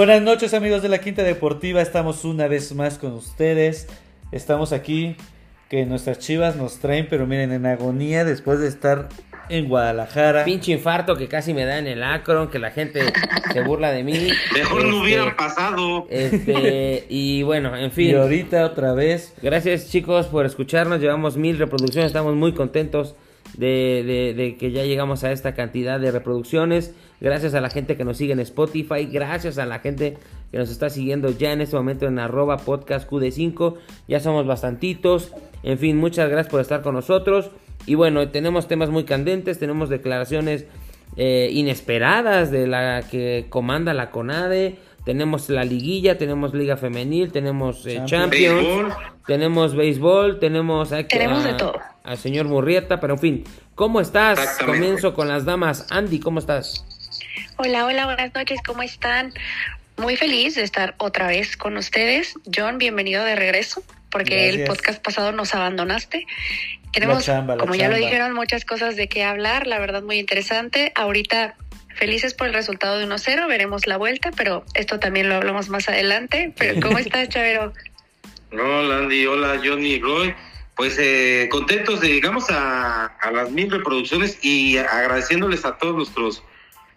Buenas noches amigos de la Quinta Deportiva, estamos una vez más con ustedes. Estamos aquí, que nuestras chivas nos traen, pero miren, en agonía después de estar en Guadalajara. Pinche infarto que casi me da en el acron, que la gente se burla de mí. Mejor no Este, hubieran pasado. Este, y bueno, en fin. Y ahorita otra vez. Gracias chicos por escucharnos, llevamos mil reproducciones, estamos muy contentos de, de- que ya llegamos a esta cantidad de reproducciones. Gracias a la gente que nos sigue en Spotify, gracias a la gente que nos está siguiendo ya en este momento en arroba podcast QD5, ya somos bastantitos. En fin, muchas gracias por estar con nosotros. Y bueno, tenemos temas muy candentes, tenemos declaraciones eh, inesperadas de la que comanda la CONADE. Tenemos la liguilla, tenemos liga femenil, tenemos eh, Champions. Champions, Béisbol. tenemos béisbol, tenemos, a- Tenemos de todo. al señor Murrieta, pero en fin, ¿cómo estás? Comienzo con las damas. Andy, ¿cómo estás? Hola, hola, buenas noches, ¿cómo están? Muy feliz de estar otra vez con ustedes. John, bienvenido de regreso, porque el podcast pasado nos abandonaste. Tenemos, chamba, la como ya lo dijeron, muchas cosas de qué hablar, la verdad muy interesante. Ahorita felices por el resultado de 1-0, veremos la vuelta, pero esto también lo hablamos más adelante. Pero ¿cómo estás, Chavero? Hola Andy, hola Johnny Roy. Pues eh, contentos de llegamos a, a las mil reproducciones y agradeciéndoles a todos nuestros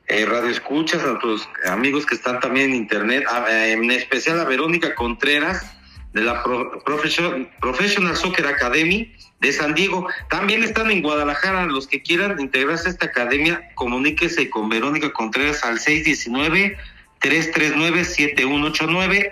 eh, radioescuchas, a nuestros amigos que están también en internet, a- eh, en especial a Verónica Contreras de la Pro- Profession- Professional Soccer Academy de San Diego. También están en Guadalajara. Los que quieran integrarse a esta academia, comuníquese con Verónica Contreras al 619 339-7189,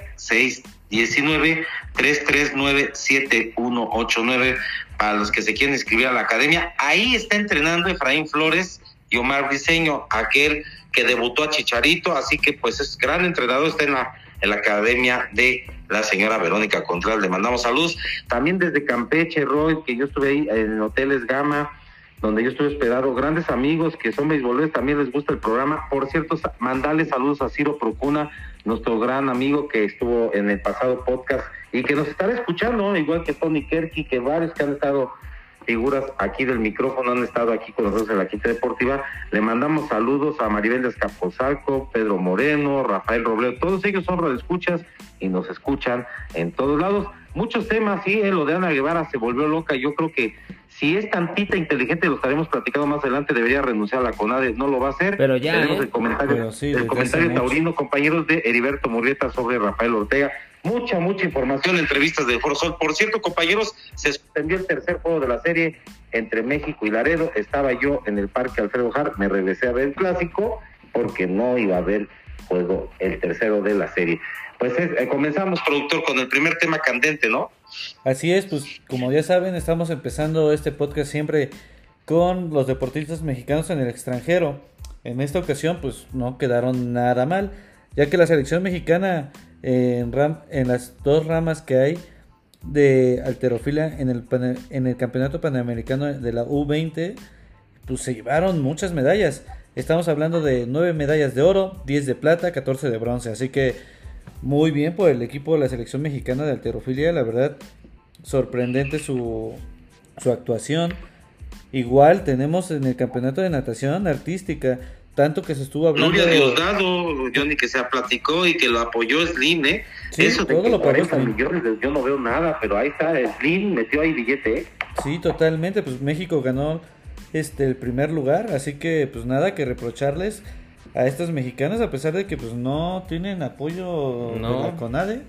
619-339-7189 para los que se quieren inscribir a la academia. Ahí está entrenando Efraín Flores y Omar Briseño, aquel que debutó a Chicharito, así que pues es gran entrenador, está en la, en la academia de la señora Verónica Contreras. Le mandamos saludos. También desde Campeche, Roy, que yo estuve ahí en Hoteles Gama, donde yo estuve hospedado, grandes amigos que son beisboleros, también les gusta el programa. Por cierto, mandarle saludos a Ciro Procuna, nuestro gran amigo que estuvo en el pasado podcast y que nos estará escuchando, igual que Tony Kerky, que varios que han estado figuras aquí del micrófono han estado aquí con nosotros en la Quinta Deportiva. Le mandamos saludos a Maribel de Escaposalco, Pedro Moreno, Rafael Robledo, todos ellos son radioescuchas y nos escuchan en todos lados. Muchos temas, sí, eh, lo de Ana Guevara se volvió loca. Yo creo que si es tantita inteligente, lo estaremos platicando más adelante, debería renunciar a la CONADE, no lo va a hacer. Pero ya, Tenemos ¿eh? el comentario, sí, el comentario taurino, compañeros de Heriberto Murrieta sobre Rafael Ortega. Mucha, mucha información, entrevistas del Foro Sol. Por cierto, compañeros, se suspendió el tercer juego de la serie entre México y Laredo. Estaba yo en el Parque Alfredo Jar, me regresé a ver el clásico porque no iba a haber juego el tercero de la serie. Pues es- eh, comenzamos, productor, con el primer tema candente, ¿no? Así es, pues como ya saben, estamos empezando este podcast siempre con los deportistas mexicanos en el extranjero. En esta ocasión, pues no quedaron nada mal, ya que la selección mexicana en, las dos ramas que hay de alterofilia en el, en el campeonato panamericano de la U20, pues se llevaron muchas medallas. Estamos hablando de 9 medallas de oro, 10 de plata, 14 de bronce. Así que muy bien por el equipo de la selección mexicana de alterofilia, la verdad sorprendente su, su actuación. Igual tenemos en el campeonato de natación artística, tanto que se estuvo hablando Gloria de... Diosdado, Johnny, que se platicó y que lo apoyó Slim, ¿eh? Sí, Eso todo que lo pagó 40 Slim. millones, yo no veo nada, pero ahí está, Slim metió ahí billete, ¿eh? Sí, totalmente, pues México ganó este el primer lugar, así que pues nada que reprocharles a estas mexicanas a pesar de que pues no tienen apoyo No. de la CONADE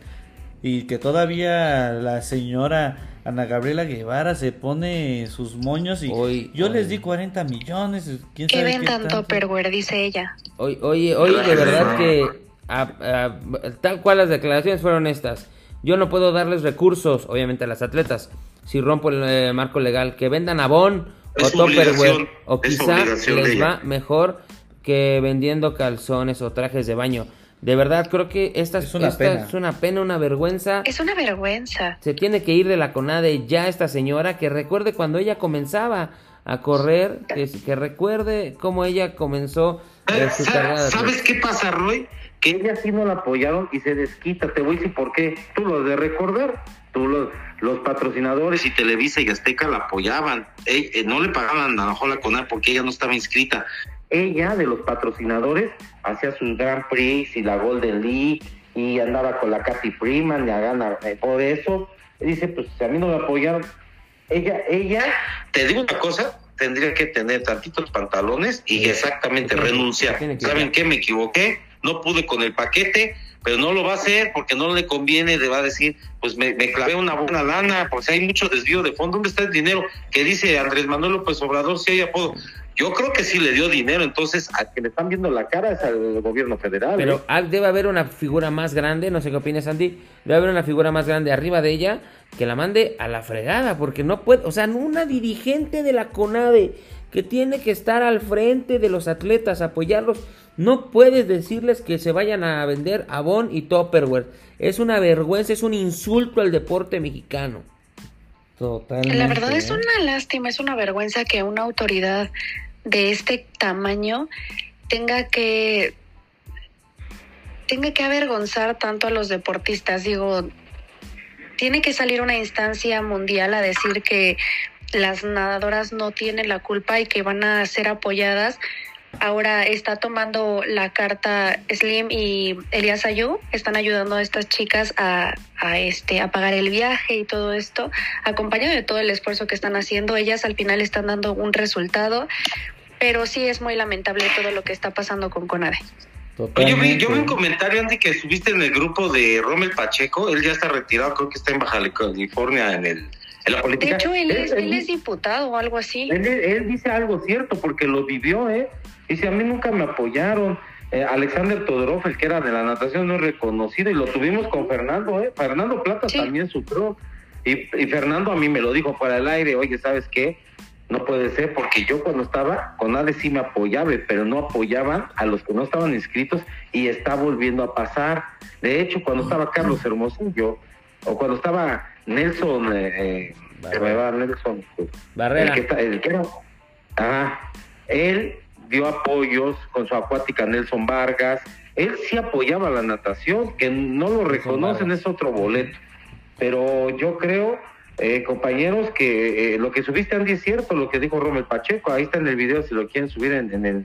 y que todavía la señora Ana Gabriela Guevara se pone sus moños y Hoy- yo hoy- les di 40 millones, quién ¿Qué sabe ven qué tanto, Perwer? Dice ella. Hoy, oye, hoy de verdad que a- a- tal cual las declaraciones fueron estas. Yo no puedo darles recursos, obviamente a las atletas, si rompo el eh, marco legal, que vendan Avon o Tupperware, o quizá les va mejor que vendiendo calzones o trajes de baño. De verdad, creo que esta, Es una esta pena. es una pena, una vergüenza. Es una vergüenza. Se tiene que ir de la CONADE ya esta señora, que recuerde cuando ella comenzaba a correr, que, que recuerde cómo ella comenzó eh, su Sa- carrera de ¿Sabes qué pasa, Roy? Que ella sí no la apoyaron y se desquita. Te voy a decir por qué. Tú lo de recordar, tú los, los patrocinadores y Televisa y Azteca la apoyaban. Eh, no le pagaban a la Jola Conar porque ella no estaba inscrita. Ella, de los patrocinadores, hacía sus Grand Prix y la Golden League y andaba con la Kathy Freeman y a ganar eh, por eso. Dice pues a mí no me apoyaron ella ella te digo una cosa tendría que tener tantitos pantalones y exactamente renunciar. saben qué me equivoqué no pude con el paquete pero no lo va a hacer porque no le conviene, le va a decir, pues me, me clavé una buena lana, porque hay mucho desvío de fondo, ¿dónde está el dinero? Que dice Andrés Manuel López Obrador, si hay apodo. Yo creo que sí le dio dinero, entonces a que le están viendo la cara es al gobierno federal. Pero ¿eh? debe haber una figura más grande, no sé qué opinas Andy, debe haber una figura más grande arriba de ella que la mande a la fregada, porque no puede, o sea, una dirigente de la CONADE que tiene que estar al frente de los atletas, apoyarlos, no puedes decirles que se vayan a vender Avon y Topperware. Es una vergüenza, es un insulto al deporte mexicano. Totalmente. La verdad es ¿eh? una lástima, es una vergüenza que una autoridad de este tamaño tenga que tenga que avergonzar tanto a los deportistas. Digo, tiene que salir una instancia mundial a decir que las nadadoras no tienen la culpa y que van a ser apoyadas. Ahora está tomando la carta Slim y Elias Ayú, están ayudando a estas chicas a, a, este a pagar el viaje y todo esto, acompañado de todo el esfuerzo que están haciendo. Ellas al final están dando un resultado, pero sí es muy lamentable todo lo que está pasando con Conade. Oye, yo vi, yo vi un comentario, Andy, que subiste en el grupo de Rommel Pacheco. Él ya está retirado, creo que está en Baja California en el en la política. De hecho, él es, él, él es diputado o algo así. Él, él, dice algo cierto porque lo vivió, ¿eh? Dice, a mí nunca me apoyaron. Eh, Alexander Todorov, el que era de la natación, no es reconocido y lo tuvimos con Fernando, ¿eh? Fernando Plata sí. también sufrió. Y, y Fernando a mí me lo dijo fuera del aire, oye, ¿sabes qué? No puede ser porque yo cuando estaba con ADE sí me apoyaba, pero no apoyaban a los que no estaban inscritos y está volviendo a pasar. De hecho, cuando estaba Carlos Hermosillo o cuando estaba Nelson, eh, se me va Nelson, Barrera. El que, el que era, ajá, él dio apoyos con su acuática Nelson Vargas, él sí apoyaba la natación, que no lo reconocen, es otro boleto. Pero yo creo eh, compañeros, que eh, lo que subiste, Andy, es cierto, lo que dijo Romel Pacheco. Ahí está en el video, si lo quieren subir en, en el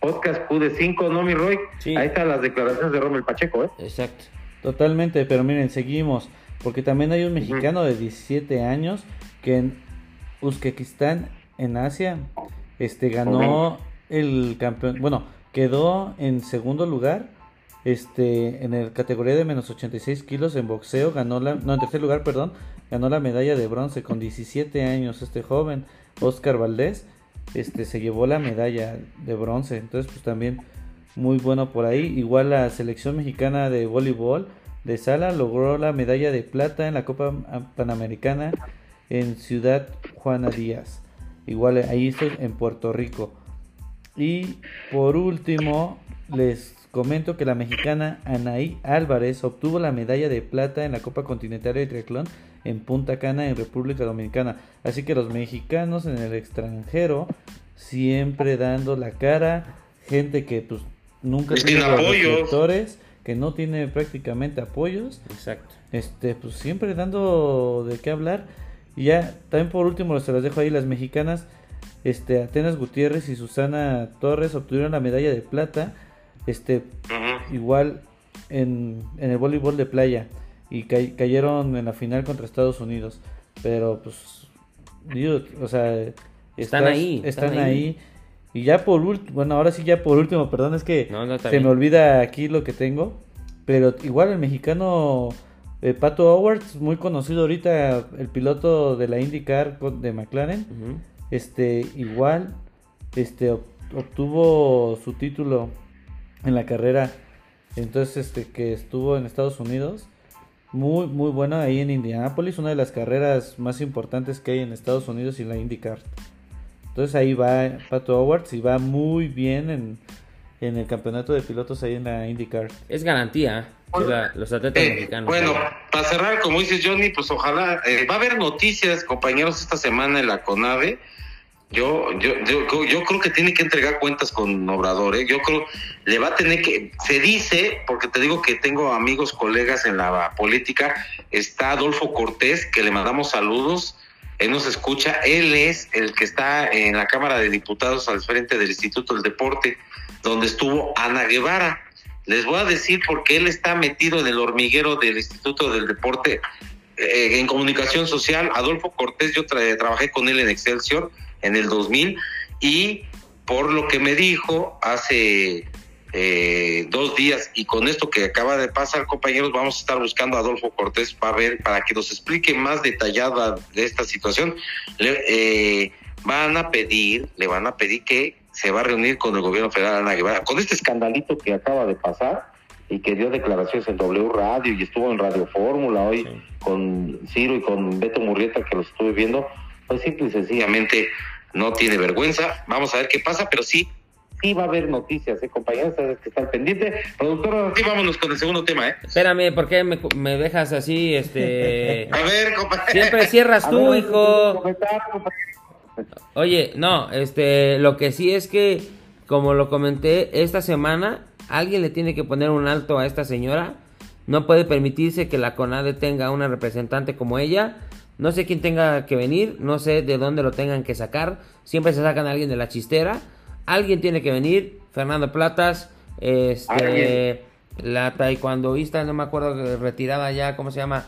podcast Q5, ¿no, mi Roy? Sí. Ahí están las declaraciones de Romel Pacheco, ¿eh? Exacto. Totalmente, pero miren, seguimos. Porque también hay un mexicano uh -huh. de 17 años que en Uzbekistán, en Asia, este ganó. El campeón. Bueno, quedó en segundo lugar este en el categoría de menos 86 kilos en boxeo ganó la no en tercer lugar perdón ganó la medalla de bronce con 17 años este joven Oscar Valdés este se llevó la medalla de bronce entonces pues también muy bueno por ahí igual la selección mexicana de voleibol de sala logró la medalla de plata en la Copa Panamericana en Ciudad Juana Díaz igual ahí esto en Puerto Rico y por último les Comento que la mexicana Anaí Álvarez obtuvo la medalla de plata en la Copa Continental de Triatlón en Punta Cana, en República Dominicana. Así que los mexicanos en el extranjero siempre dando la cara, gente que pues nunca tiene apoyos, que no tiene prácticamente apoyos. Exacto. Este, pues siempre dando de qué hablar. Y ya, también por último, se las dejo ahí, las mexicanas, este, Atenas Gutiérrez y Susana Torres obtuvieron la medalla de plata este uh -huh. igual en, en, el voleibol de playa y ca cayeron en la final contra Estados Unidos pero pues o sea están ahí están, están ahí. ahí. y ya por último bueno ahora sí ya por último perdón es que no, no se bien. me olvida aquí lo que tengo pero igual el mexicano eh, Pato Howard muy conocido ahorita el piloto de la IndyCar de McLaren uh -huh. Este igual este obtuvo su título en la carrera entonces este que estuvo en Estados Unidos muy muy bueno ahí en Indianapolis una de las carreras más importantes que hay en Estados Unidos y la IndyCar. Entonces ahí va Pato Awards y va muy bien en, en el campeonato de pilotos ahí en la IndyCar. Es garantía los atletas eh, mexicanos bueno para cerrar como dices Johnny pues ojalá eh, va a haber noticias compañeros esta semana en la CONAVE yo, yo, yo, yo creo que tiene que entregar cuentas con Obrador, ¿eh? Yo creo, le va a tener que, se dice, porque te digo que tengo amigos, colegas en la política, está Adolfo Cortés, que le mandamos saludos, él nos escucha, él es el que está en la Cámara de Diputados al frente del Instituto del Deporte, donde estuvo Ana Guevara. Les voy a decir porque él está metido en el hormiguero del Instituto del Deporte eh, en comunicación social. Adolfo Cortés, yo trabajé con él en Excelsior en el 2000 y por lo que me dijo hace eh, dos días y con esto que acaba de pasar, compañeros, vamos a estar buscando a Adolfo Cortés para ver, para que nos explique más detallada de esta situación. Le, eh, van a pedir, le van a pedir que se va a reunir con el gobierno federal Ana Guevara, con este escandalito que acaba de pasar y que dio declaraciones en W Radio y estuvo en Radio Fórmula hoy con Ciro y con Beto Murrieta que los estuve viendo, pues simple y sencillamente no tiene vergüenza. Vamos a ver qué pasa, pero sí sí va a haber noticias, ¿eh, compañeros? Que están pendientes. Productor, sí, vámonos con el segundo tema, ¿eh? Espérame, ¿por qué me, dejas así, este... a ver, compañero. Siempre cierras tú, hijo. Oye, no, este, lo que sí es que, como lo comenté, esta semana alguien le tiene que poner un alto a esta señora. No puede permitirse que la CONADE tenga una representante como ella. No sé quién tenga que venir, no sé de dónde lo tengan que sacar. Siempre se sacan a alguien de la chistera. Alguien tiene que venir. Fernando Platas, este, la taekwondoísta, no me acuerdo, retirada ya, ¿cómo se llama?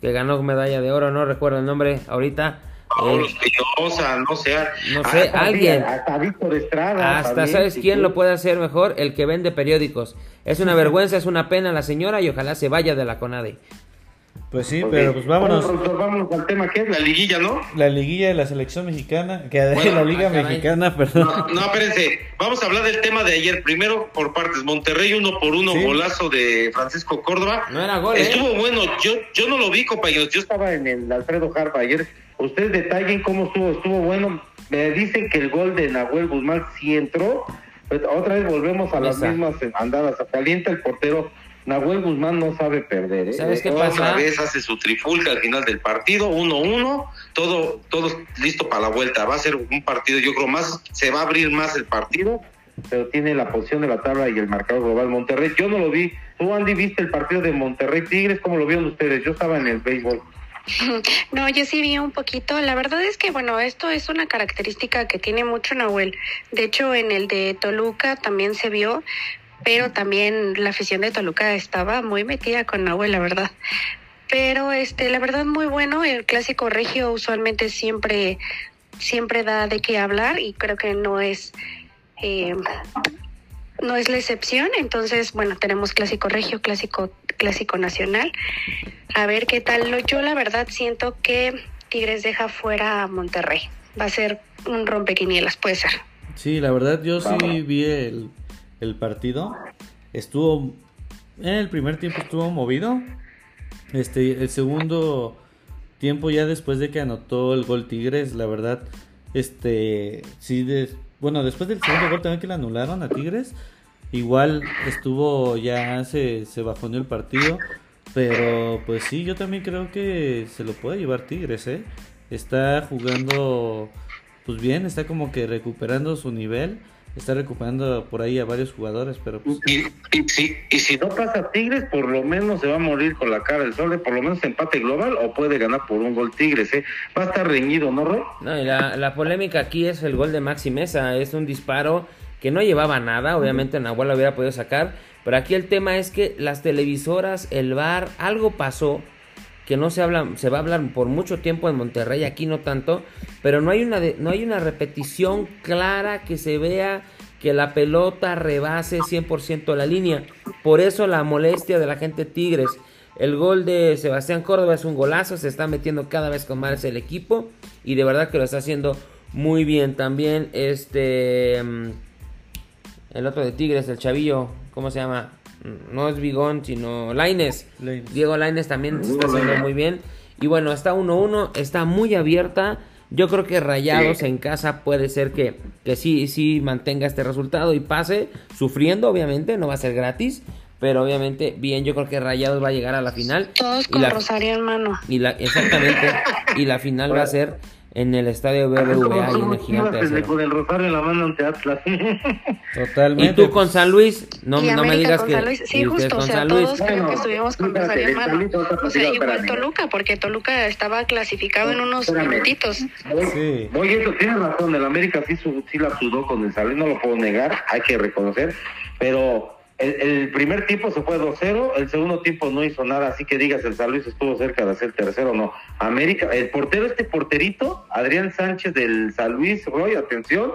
Que ganó medalla de oro, no recuerdo el nombre ahorita. Paulo Espinosa, no sé. No sé, alguien. Hasta Víctor Estrada. Hasta, ¿sabes quién lo puede hacer mejor? El que vende periódicos. Es una vergüenza, es una pena la señora y ojalá se vaya de la CONADE. Pues sí, pero pues vámonos. vámonos al tema que es la liguilla, ¿no? La liguilla de la selección mexicana, que de la liga ah, mexicana, perdón. No, espérense, vamos a hablar del tema de ayer. Primero por partes, Monterrey uno por uno, golazo de Francisco Córdoba. No era gol, ¿eh? Estuvo bueno, yo, yo no lo vi, compañeros, yo estaba en el Alfredo Jarpa ayer. Ustedes detallen cómo estuvo, estuvo bueno. Me dicen que el gol de Nahuel Guzmán sí entró. Pues, otra vez volvemos a las mismas andadas. Calienta el portero Nahuel Guzmán no sabe perder. ¿eh? ¿Sabes qué Otra pasa? vez hace su trifulca al final del partido, 1-1, todo, todo listo para la vuelta. Va a ser un partido, yo creo, más, se va a abrir más el partido, pero tiene la posición de la tabla y el marcador global Monterrey. Yo no lo vi. Tú, Andy, viste el partido de Monterrey Tigres, ¿cómo lo vieron ustedes? Yo estaba en el béisbol. No, yo sí vi un poquito. La verdad es que, bueno, esto es una característica que tiene mucho Nahuel. De hecho, en el de Toluca también se vio, pero también la afición de Toluca estaba muy metida con Nahuel, la verdad. Pero este, la verdad muy bueno, el clásico regio usualmente siempre siempre da de qué hablar y creo que no es eh, no es la excepción, entonces bueno, tenemos clásico regio, clásico clásico nacional. A ver qué tal. Yo la verdad siento que Tigres deja fuera a Monterrey. Va a ser un rompequinielas, puede ser. Sí, la verdad yo sí vi el el partido. Estuvo. En el primer tiempo estuvo movido. Este, el segundo tiempo, ya después de que anotó el gol Tigres, la verdad. Este. Sí, bueno, después del segundo gol también que le anularon a Tigres. Igual estuvo. Ya se, se bajonó el partido. Pero pues sí, yo también creo que se lo puede llevar Tigres, ¿eh? Está jugando pues bien, está como que recuperando su nivel está recuperando por ahí a varios jugadores, pero pues... y, si, y si no pasa Tigres, por lo menos se va a morir con la cara del sol, de por lo menos empate global o puede ganar por un gol Tigres, ¿eh? Va a estar reñido, ¿no, Ro? No, y la, la polémica aquí es el gol de Maxi Mesa, es un disparo que no llevaba nada, obviamente Nahuel lo hubiera podido sacar, pero aquí el tema es que las televisoras, el bar, algo pasó que no se habla, se va a hablar por mucho tiempo en Monterrey, aquí no tanto, pero no hay una no hay una repetición clara que se vea que la pelota rebase 100% la línea. Por eso la molestia de la gente Tigres. El gol de Sebastián Córdoba es un golazo, se está metiendo cada vez con más el equipo y de verdad que lo está haciendo muy bien. También este mm, el otro de Tigres, el chavillo, ¿cómo se llama? no es Bigón, sino Laines. Diego Laines también se está haciendo muy bien. Y bueno, está 1-1, está muy abierta. Yo creo que Rayados en casa puede ser que, que sí, sí mantenga este resultado y pase, sufriendo obviamente, no va a ser gratis, pero obviamente bien, yo creo que Rayados va a llegar a la final. Todos con Rosario en mano. Y la, exactamente, y la final va a ser en el estadio BBVA y en el Gigante de con el rosario en la mano ante Atlas. Totalmente. Y tú con San Luis, no, y no me digas con que San Luis. Sí, justo, o sea, San Luis. todos creo que estuvimos con Rosario mano. O sea, igual. Toluca, porque Toluca estaba clasificado en unos Espérame. minutitos. Sí. Oye, eso tienes razón, el América sí, su- sí la sudó con el San Luis, no lo puedo negar, hay que reconocer, pero el, el primer tiempo se fue 2-0, el segundo tiempo no hizo nada, así que digas, el San Luis estuvo cerca de hacer tercero, no. América, el portero, este porterito, Adrián Sánchez del San Luis, Roy, atención,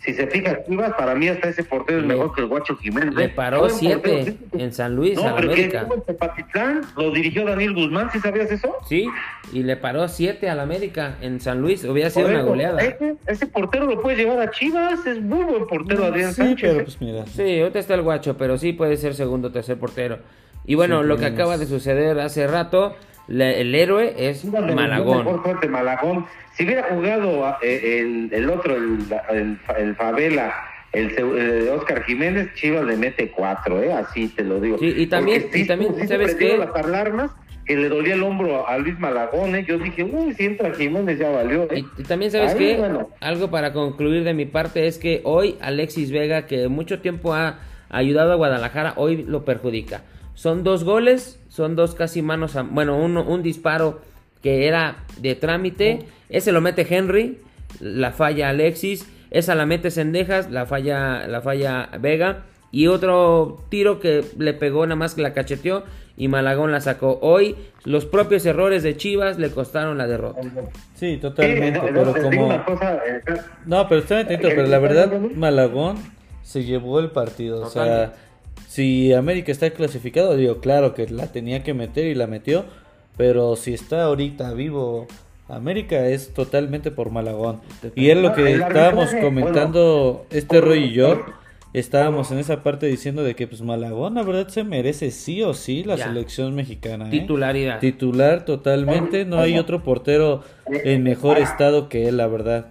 si se fija Chivas, para mí hasta ese portero es Le- mejor que el Guacho Jiménez. Le ¿eh? paró siete portero, sí, sí. en San Luis No, al pero que América. estuvo en Tepatitlán, lo dirigió Daniel Guzmán, ¿sí sabías eso? Sí, y le paró siete al América en San Luis. Hubiera sido una goleada. Ese, ese portero lo puede llevar a Chivas, es muy buen portero Adrián Sí, Sánchez. pero ¿eh? pues mira. Sí, ahorita está el guacho, pero sí puede ser segundo o tercer portero. Y bueno, lo que acaba de suceder hace rato, el héroe es Malagón. mejor Malagón. Si hubiera jugado eh, el, el otro, el, el, el Favela, el, Oscar Jiménez, Chivas le mete cuatro, ¿eh? así te lo digo. Sí, y también- Porque y también, sí ¿sabes qué? las alarmas que le dolía el hombro a Luis Malagón, ¿eh? Yo dije, uy, si entra Jiménez ya valió, ¿eh? Y, y también sabes Ahí, que bueno. algo para concluir de mi parte es que hoy Alexis Vega, que mucho tiempo ha ayudado a Guadalajara, hoy lo perjudica. Son dos goles, son dos casi manos, a- bueno, uno, un disparo que era de trámite, ese lo mete Henry, la falla Alexis, esa la mete Sendejas, la falla, la falla Vega, y otro tiro que le pegó nada más que la cacheteó y Malagón la sacó. Hoy los propios errores de Chivas le costaron la derrota. Sí, totalmente. no, no, pero te digo como. una cosa, eh, No, pero está atento, pero la verdad, Malagón se llevó el partido. O sea, si América está clasificado, digo, claro que la tenía que meter y la metió. Pero si está ahorita vivo América, es totalmente por Malagón. Y es lo que El estábamos arbitraje, comentando este Roy y yo. Estábamos en esa parte diciendo de que pues Malagón la verdad se merece sí o sí la Ya. selección mexicana. ¿eh? Titularidad. Titular totalmente, no hay otro portero en mejor estado que él, la verdad.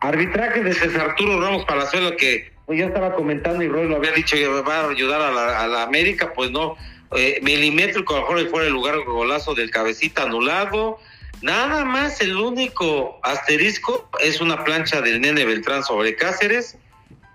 Arbitraje de César Arturo Ramos Palazuelo que pues, yo estaba comentando y Roy lo había dicho que va a ayudar a la, América, pues no, eh, milimétrico, a lo mejor fuera el lugar golazo del cabecita anulado. Nada más el único asterisco es una plancha del nene Beltrán sobre Cáceres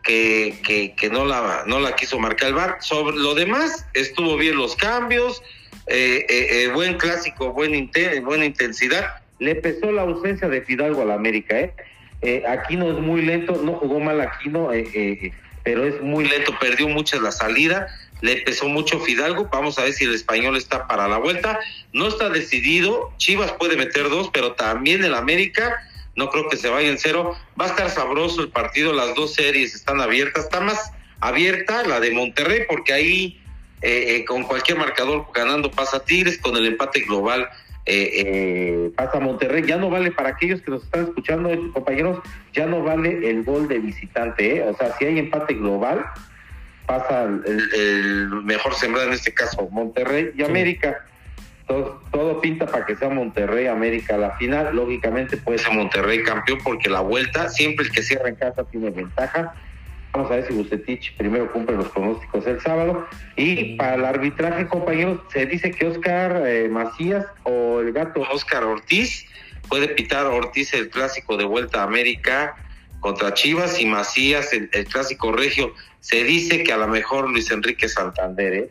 que, que, que no, la, no la quiso marcar el bar. Sobre lo demás, estuvo bien los cambios, eh, eh, eh, buen clásico, buen inte- buena intensidad. Le pesó la ausencia de Fidalgo a la América, ¿eh? Eh, Aquino es muy lento, no jugó mal Aquino, eh, eh, pero es muy lento, perdió mucho la salida, le pesó mucho Fidalgo, vamos a ver si el español está para la vuelta, no está decidido, Chivas puede meter dos, pero también el América, no creo que se vaya en cero, va a estar sabroso el partido, las dos series están abiertas, está más abierta la de Monterrey, porque ahí eh, eh, con cualquier marcador ganando pasa Tigres, con el empate global eh, eh, pasa Monterrey. Ya no vale para aquellos que nos están escuchando, eh, compañeros, ya no vale el gol de visitante. ¿eh? O sea, si hay empate global, pasa el, el mejor sembrado, en este caso Monterrey y América. Todo, todo pinta para que sea Monterrey, América la final. Lógicamente puede ser Monterrey campeón porque la vuelta, siempre el que cierra en casa tiene ventaja. Vamos a ver si Bucetich primero cumple los pronósticos el sábado. Y para el arbitraje, compañeros, se dice que Oscar eh, Macías o el gato Oscar Ortiz puede pitar Ortiz el clásico de vuelta a América contra Chivas y Macías el, el clásico regio. Se dice que a lo mejor Luis Enrique Santander, ¿eh?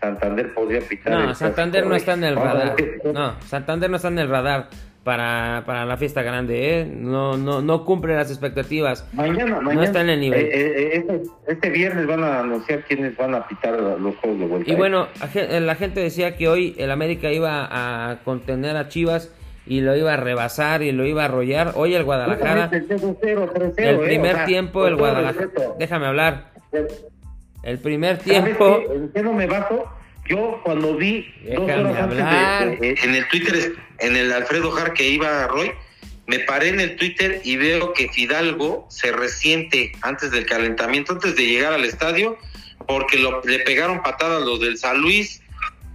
Santander podría pitar. No, el Santander clásico no está en el radar. No, Santander no está en el radar para, para la fiesta grande, ¿eh? No, no, no cumple las expectativas. Mañana, mañana. está en el nivel. eh, eh, este, este viernes van a anunciar quiénes van a pitar los juegos de vuelta. Y ¿eh? bueno, la gente decía que hoy el América iba a contener a Chivas y lo iba a rebasar y lo iba a arrollar. Hoy el Guadalajara, El 0-0, 3-0, el ¿eh? primer O sea, tiempo, el Guadalajara. Déjame hablar. El primer ¿Sabes tiempo. ¿En qué no me baso? Yo cuando vi dos Déjame horas antes hablar. de, de- en el Twitter, en el Alfredo Jar que iba a Roy, me paré en el Twitter y veo que Fidalgo se resiente antes del calentamiento, antes de llegar al estadio, porque lo- le pegaron patadas los del San Luis.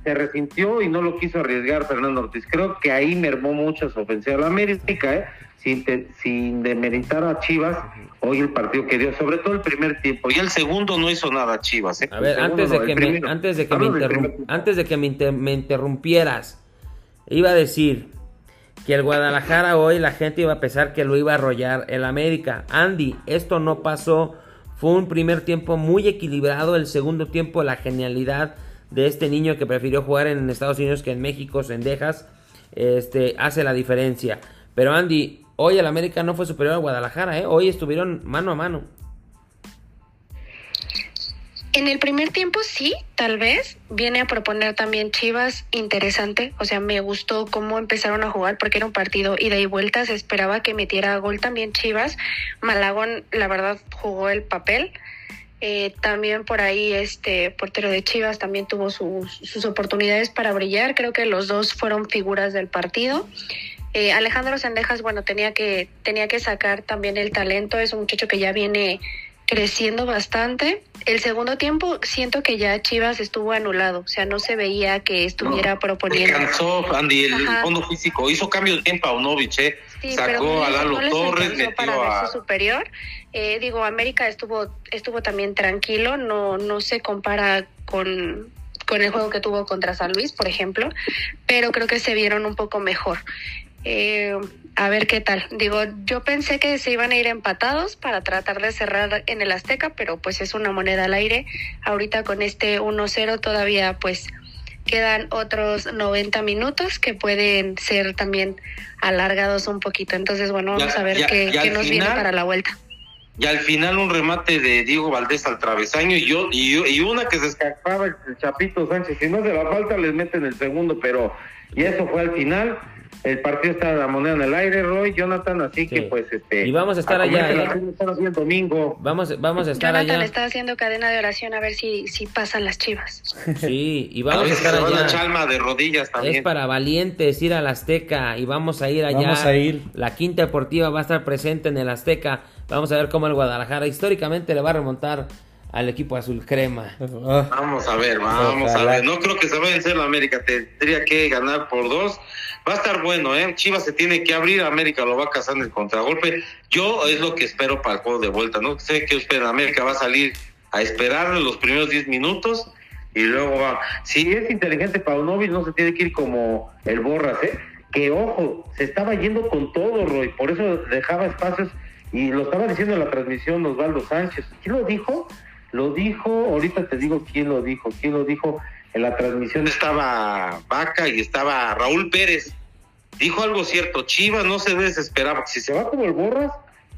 Se resintió y no lo quiso arriesgar Fernando Ortiz. Creo que ahí mermó mucho su ofensiva la América, ¿eh? sin, te- sin demeritar a Chivas. Hoy el partido que dio, sobre todo el primer tiempo. Y el segundo no hizo nada Chivas. ¿eh? A ver, antes de no, que me, antes de que me, antes de que me, inter- me interrumpieras, iba a decir que el Guadalajara hoy la gente iba a pensar que lo iba a arrollar el América. Andy, esto no pasó. Fue un primer tiempo muy equilibrado. El segundo tiempo, la genialidad de este niño que prefirió jugar en Estados Unidos que en México, Sendejas, este, hace la diferencia. Pero Andy, hoy el América no fue superior al Guadalajara, ¿eh? Hoy estuvieron mano a mano. En el primer tiempo sí, tal vez. Viene a proponer también Chivas interesante. O sea, me gustó cómo empezaron a jugar porque era un partido ida y vuelta. Se esperaba que metiera gol también Chivas. Malagón, la verdad, jugó el papel. Eh, también por ahí este portero de Chivas también tuvo sus, oportunidades para brillar. Creo que los dos fueron figuras del partido. Eh, Alejandro Sendejas, bueno, tenía que, tenía que sacar también el talento. Es un muchacho que ya viene creciendo bastante. El segundo tiempo siento que ya Chivas estuvo anulado, o sea, no se veía que estuviera proponiendo. Cansó Andy el Ajá. fondo físico, hizo cambio de tiempo a Paunovic, ¿eh? Sí, sacó a Lalo no Torres, para metió a verse superior. Eh, digo, América estuvo estuvo también tranquilo, no no se compara con con el juego que tuvo contra San Luis, por ejemplo, pero creo que se vieron un poco mejor. Eh, a ver qué tal. Digo, yo pensé que se iban a ir empatados para tratar de cerrar en el Azteca, pero pues es una moneda al aire. Ahorita con este 1-0 todavía pues quedan otros 90 minutos que pueden ser también alargados un poquito. Entonces, bueno, vamos Ya- a ver ya- qué, ya qué al nos viene para la vuelta. Y al final un remate de Diego Valdés al travesaño y yo y, y una que se escapaba el Chapito Sánchez. Si no se la falta, les meten el segundo, pero y eso fue al final. El partido está la moneda en el aire, Roy, Jonathan, así que pues este. Y vamos a estar allá, ¿eh? el domingo. Vamos, vamos a estar Jonathan allá. está haciendo cadena de oración a ver si, si pasan las chivas. Sí, y a vamos a veces estar allá. chalma de rodillas también. Es para valientes ir al Azteca y vamos a ir allá. Vamos a ir. La quinta deportiva va a estar presente en el Azteca. Vamos a ver cómo el Guadalajara históricamente le va a remontar al equipo azul crema. Vamos a ver, vamos Ojalá. a ver. No creo que se vaya a vencer la América. Tendría que ganar por dos. Va a estar bueno, ¿eh? Chivas se tiene que abrir. América lo va a cazar en el contragolpe. Yo es lo que espero para el juego de vuelta. No sé qué espera. América va a salir a esperar los primeros 10 minutos y luego va. Si es inteligente Paunovic, no se tiene que ir como el Borras, ¿eh? Que ojo, se estaba yendo con todo, Roy. Por eso dejaba espacios y lo estaba diciendo en la transmisión Osvaldo Sánchez. ¿Quién lo dijo? Lo dijo, ahorita te digo quién lo dijo, quién lo dijo en la transmisión. Estaba Vaca y estaba Raúl Pérez. Dijo algo cierto, Chivas no se porque si se va como el Borras,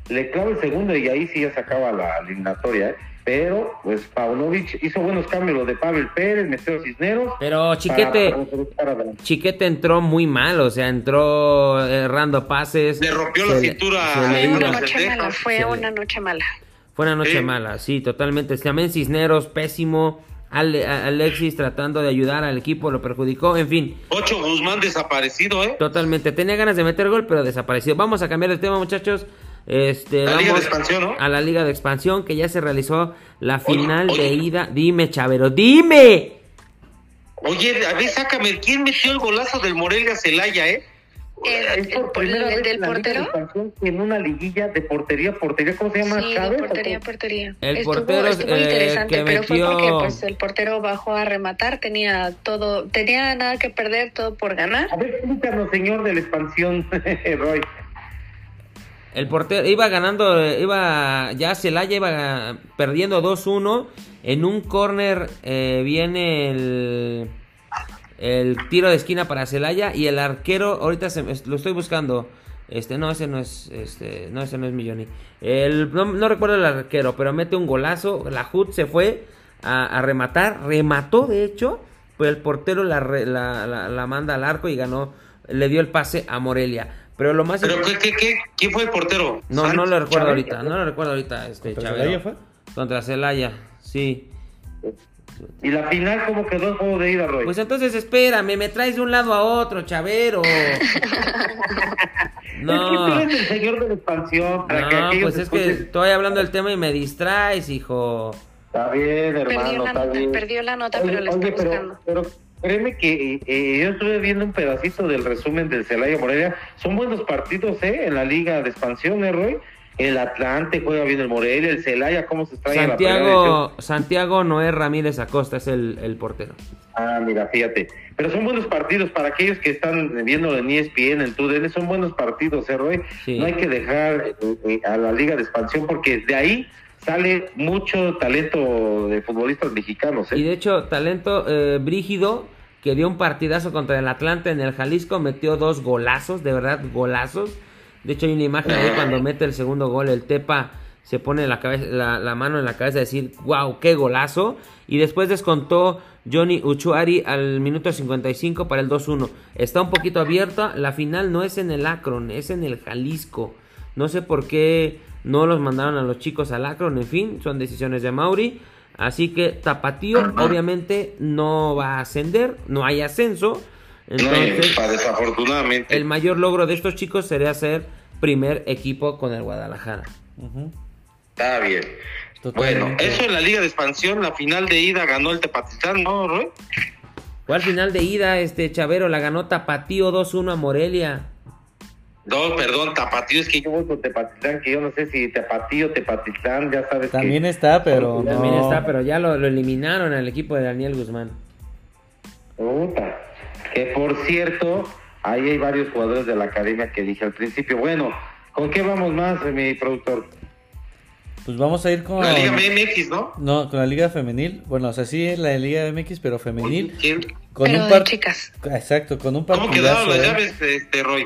le clava el segundo y ahí sí ya se acaba la eliminatoria. ¿eh? Pero, pues, Paunovic hizo buenos cambios, lo de Pavel Pérez, metió a Cisneros. Pero Chiquete, para- para- para adelante. Chiquete entró muy mal, o sea, entró errando pases. Le rompió la cintura Fue una noche mala, fue una noche mala. Fue una noche Sí. mala, sí, totalmente. También Cisneros, pésimo. Alexis tratando de ayudar al equipo, lo perjudicó. En fin, Ocho Guzmán desaparecido, ¿eh? totalmente. Tenía ganas de meter gol, pero desapareció. Vamos a cambiar de tema, muchachos. Este, La vamos Liga de Expansión, ¿no? A la Liga de Expansión, que ya se realizó la final oye. de ida. Dime, Chavero, dime. Oye, a ver, sácame, ¿quién metió el golazo del Morelia Celaya, eh? El- Es por el- primera el vez del portero. En una liguilla de portería, portería, ¿cómo se llama? Sí, de portería, portería. El estuvo, portero, estuvo eh, interesante, que pero fue metió- porque pues el portero bajó a rematar, tenía todo, tenía nada que perder, todo por ganar. A ver, explícanos, señor de la expansión, Roy. El portero iba ganando, iba ya Celaya iba perdiendo 2-1. En un córner eh, viene el, el tiro de esquina para Celaya y el arquero, ahorita se, me- lo estoy buscando. Este, no, ese no es, este, no, ese no es Milloni. El, no, no recuerdo el arquero, pero mete un golazo. La HUD se fue a, a rematar, remató de hecho, pues el portero la, la, la- la manda al arco y ganó, le dio el pase a Morelia. Pero lo más ¿Pero qué, qué, qué? ¿Quién fue el portero? no, no lo recuerdo ahorita, no lo recuerdo ahorita, este ¿Contra. Celaya fue? Contra Celaya, sí. ¿Y la final cómo quedó el juego de ida, Roy? Pues entonces espérame, me traes de un lado a otro, Chavero. Es que tú No, eres el señor de la expansión. Para no, pues es que estoy hablando del tema y me distraes, hijo. Está bien, Perdió hermano, la está nota, bien. perdió la nota, Oye, pero la estoy pero, buscando. pero créeme que eh, yo estuve viendo un pedacito del resumen del Celaya Morelia. Son buenos partidos, ¿eh? En la Liga de Expansión, ¿eh, Roy? El Atlante juega bien el Morelia, el Celaya, ¿cómo se extraña la primera Santiago, Santiago Noé Ramírez Acosta es el, el portero. Ah, mira, fíjate. Pero son buenos partidos para aquellos que están viendo en ESPN, en TUDN, son buenos partidos, ¿eh, Roy? Sí. No hay que dejar eh, eh, a la Liga de Expansión porque de ahí sale mucho talento de futbolistas mexicanos, Y ¿eh? de hecho, talento eh, Brígido, que dio un partidazo contra el Atlante en el Jalisco, metió dos golazos, de verdad, golazos. De hecho, hay una imagen ahí cuando mete el segundo gol, el Tepa se pone la, cabeza, la, la mano en la cabeza a decir, wow, qué golazo. Y después descontó Johnny Uchuari al minuto 55 para el 2-1. Está un poquito abierta, la final no es en el Akron, es en el Jalisco. No sé por qué no los mandaron a los chicos al Akron, en fin, son decisiones de Mauri. Así que Tapatío obviamente no va a ascender, no hay ascenso. No, Entonces, pa- desafortunadamente. el mayor logro de estos chicos sería ser primer equipo con el Guadalajara. Está bien. Totalmente. Bueno, eso en la Liga de Expansión, la final de ida ganó el Tepatitlán, ¿no, Roy? Al final de ida, este Chavero la ganó Tapatío 2-1 a Morelia. No, perdón, Tapatío, es que yo voy con Tepatitlán, que yo no sé si Tapatío, Tepatitlán, ya sabes También que... está, pero no. También está, pero ya lo, lo eliminaron al equipo de Daniel Guzmán. Puta. Que por cierto, ahí hay varios jugadores de la academia que dije al principio. Bueno, ¿con qué vamos más, eh, mi productor? Pues vamos a ir con. La Liga MX, ¿no? No, con la Liga Femenil. Bueno, o sea, sí, la Liga MX, pero femenil. ¿Quién? Con Pero un de par- chicas. Exacto, con un ¿Cómo quedaron las ¿eh? llaves, este, Roy?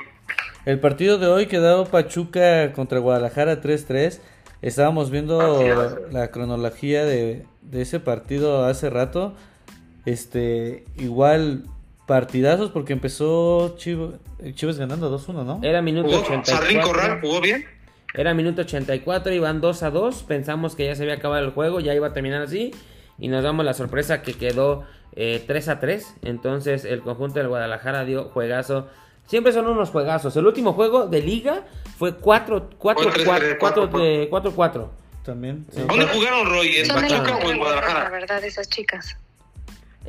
El partido de hoy quedó Pachuca contra Guadalajara 3-3. Estábamos viendo es. la cronología de, de ese partido hace rato. Este, igual partidazos porque empezó Chivo- Chivas ganando 2-1, ¿no? Era minuto ¿Jugó Sarrín Corral? 84. ¿Jugó bien? Era minuto 84, iban 2 a 2. Pensamos que ya se había acabado el juego, ya iba a terminar así. Y nos damos la sorpresa que quedó eh, 3 a 3. Entonces el conjunto del Guadalajara dio juegazo. Siempre son unos juegazos. El último juego de liga fue 4 4 Fue 4 3-3, 4 4 4. También. sí. ¿Dónde jugaron, Roy? ¿En Son de Pachuca la o en la Guadalajara? verdad, esas chicas.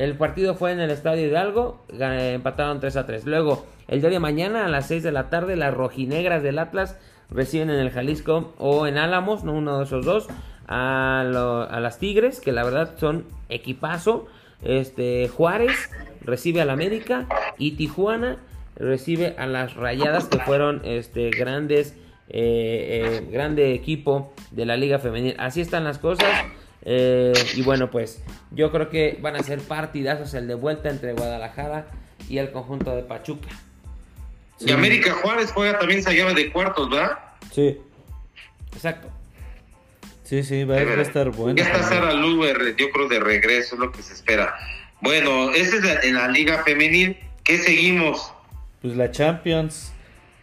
El partido fue en el Estadio Hidalgo, empataron 3 a 3. Luego, el día de mañana a las 6 de la tarde, las rojinegras del Atlas reciben en el Jalisco o en Álamos, no uno de esos dos, a las Tigres, que la verdad son equipazo. Este Juárez recibe al América y Tijuana recibe a las Rayadas, que fueron este grandes, eh, eh, grande equipo de la Liga Femenil. Así están las cosas. Eh, y bueno, pues yo creo que van a ser partidazos el de vuelta entre Guadalajara y el conjunto de Pachuca. Y América Juárez juega también esa llave de cuartos, ¿verdad? Sí, Exacto. sí, sí, va, va a estar bueno. Ya está Sara Luber, yo creo, de regreso, es lo que se espera. Bueno, esa es la- en la Liga Femenil. ¿Qué seguimos? Pues la Champions,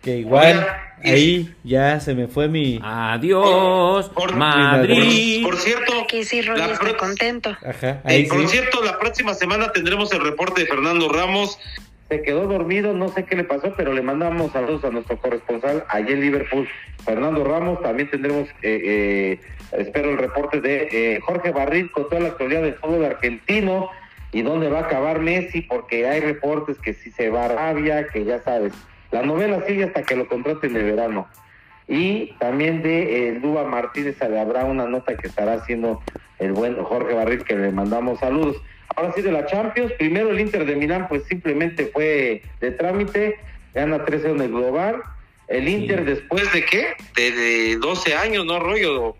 que igual Oiga, ahí ya se me fue mi... Adiós, Por- Madrid. Por cierto, Aquí sí, Roy la pro- contento. Ajá, Eh, por cierto, la próxima semana tendremos el reporte de Fernando Ramos. Se quedó dormido, no sé qué le pasó, pero le mandamos saludos a nuestro corresponsal allí en Liverpool, Fernando Ramos. También tendremos, eh, eh, espero, el reporte de eh, Jorge Barril con toda la actualidad del fútbol argentino y dónde va a acabar Messi, porque hay reportes que si se va a Arabia, que ya sabes. La novela sigue hasta que lo contraten de verano. Y también de eh, Luba Martínez habrá una nota que estará haciendo el buen Jorge Barril, que le mandamos saludos. Ahora sí de la Champions, primero el Inter de Milán, pues simplemente fue de trámite, gana 13 en el global. El Inter después de qué? De, de 12 años, ¿no, Rollo?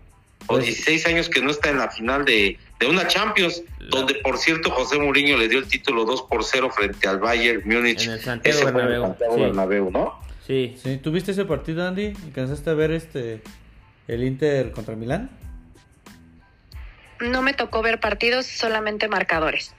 O Pues- 16 años que no está en la final de, de una Champions, donde por cierto José Mourinho le dio el título 2 por 0 frente al Bayern Múnich. En el Santiago Ese fue en el Bernabéu, Santiago sí. Bernabéu, ¿no? Sí. Sí, ¿Tuviste ese partido, Andy? ¿Alcanzaste a ver este el Inter contra Milán? No me tocó ver partidos, solamente marcadores.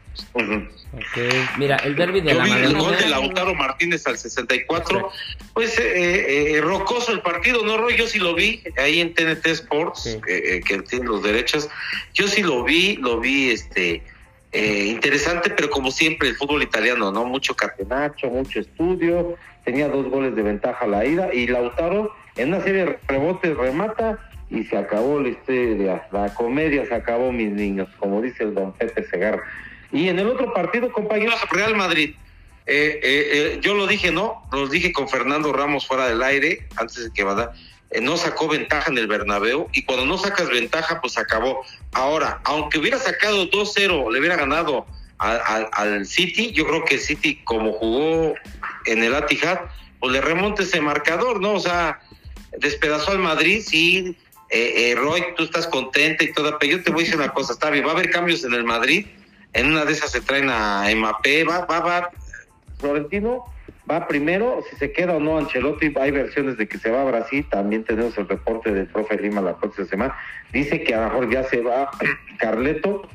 Mira, el derby de Yo la vi el gol de Lautaro Martínez al 64. Pues eh, eh, rocoso el partido, ¿no, Roy? Yo sí lo vi ahí en TNT Sports, Sí. eh, eh, que tiene los derechos. Yo sí lo vi, lo vi este eh, interesante, pero como siempre el fútbol italiano, ¿no? Mucho catenacho, mucho estudio. Tenía dos goles de ventaja a la ida y Lautaro en una serie de rebotes remata y se acabó la historia, la comedia se acabó, mis niños, como dice el don Pepe Segarra. Y en el otro partido, compañeros, Real Madrid. Eh, eh, eh, yo lo dije, ¿no? Lo dije con Fernando Ramos fuera del aire, antes de que vaya. eh, no sacó ventaja en el Bernabéu y cuando no sacas ventaja, pues acabó. Ahora, aunque hubiera sacado 2-0, le hubiera ganado al, al- al City, yo creo que el City, como jugó en el Atihad, pues le remonta ese marcador, ¿no? O sea, despedazó al Madrid, sí. Eh, eh, Roy, tú estás contenta y toda, pero yo te voy a decir una cosa, está bien, va a haber cambios en el Madrid, en una de esas se traen a Mbappé, va, va, va, Florentino va primero, si se queda o no Ancelotti, hay versiones de que se va a Brasil, también tenemos el reporte del profe Lima la próxima semana, dice que a lo mejor ya se va Carleto,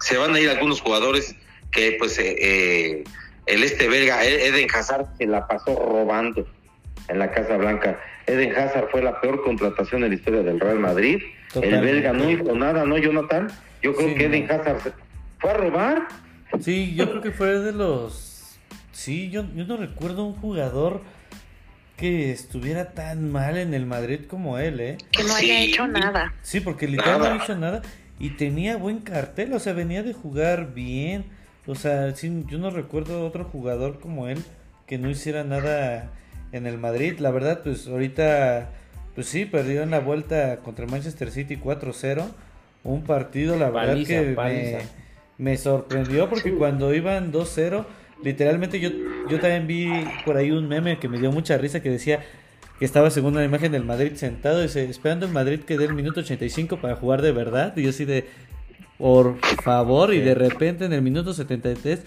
se van a ir algunos jugadores que pues eh, eh, el este belga, Ed- Eden Hazard, se la pasó robando en la Casa Blanca. Eden Hazard fue la peor contratación en la historia del Real Madrid. El belga no hizo nada, ¿no, Jonathan? Yo creo Sí, que. Eden Hazard se- fue a robar. Sí, yo creo que fue de los... Sí, yo, yo no recuerdo un jugador que estuviera tan mal en el Madrid como él, ¿eh? Que no Sí. haya hecho nada. Sí, porque literal no hizo nada y tenía buen cartel, o sea, venía de jugar bien. O sea, sí, yo no recuerdo otro jugador como él que no hiciera nada en el Madrid. La verdad, pues ahorita, pues sí, perdió en la vuelta contra el Manchester City 4-0. Un partido, la verdad que paliza. Me, me sorprendió porque cuando iban 2-0, literalmente yo, yo también vi por ahí un meme que me dio mucha risa que decía que estaba según la imagen del Madrid sentado, dice, esperando el Madrid que dé el minuto 85 para jugar de verdad. Y yo así de, por favor, y de repente en el minuto 73,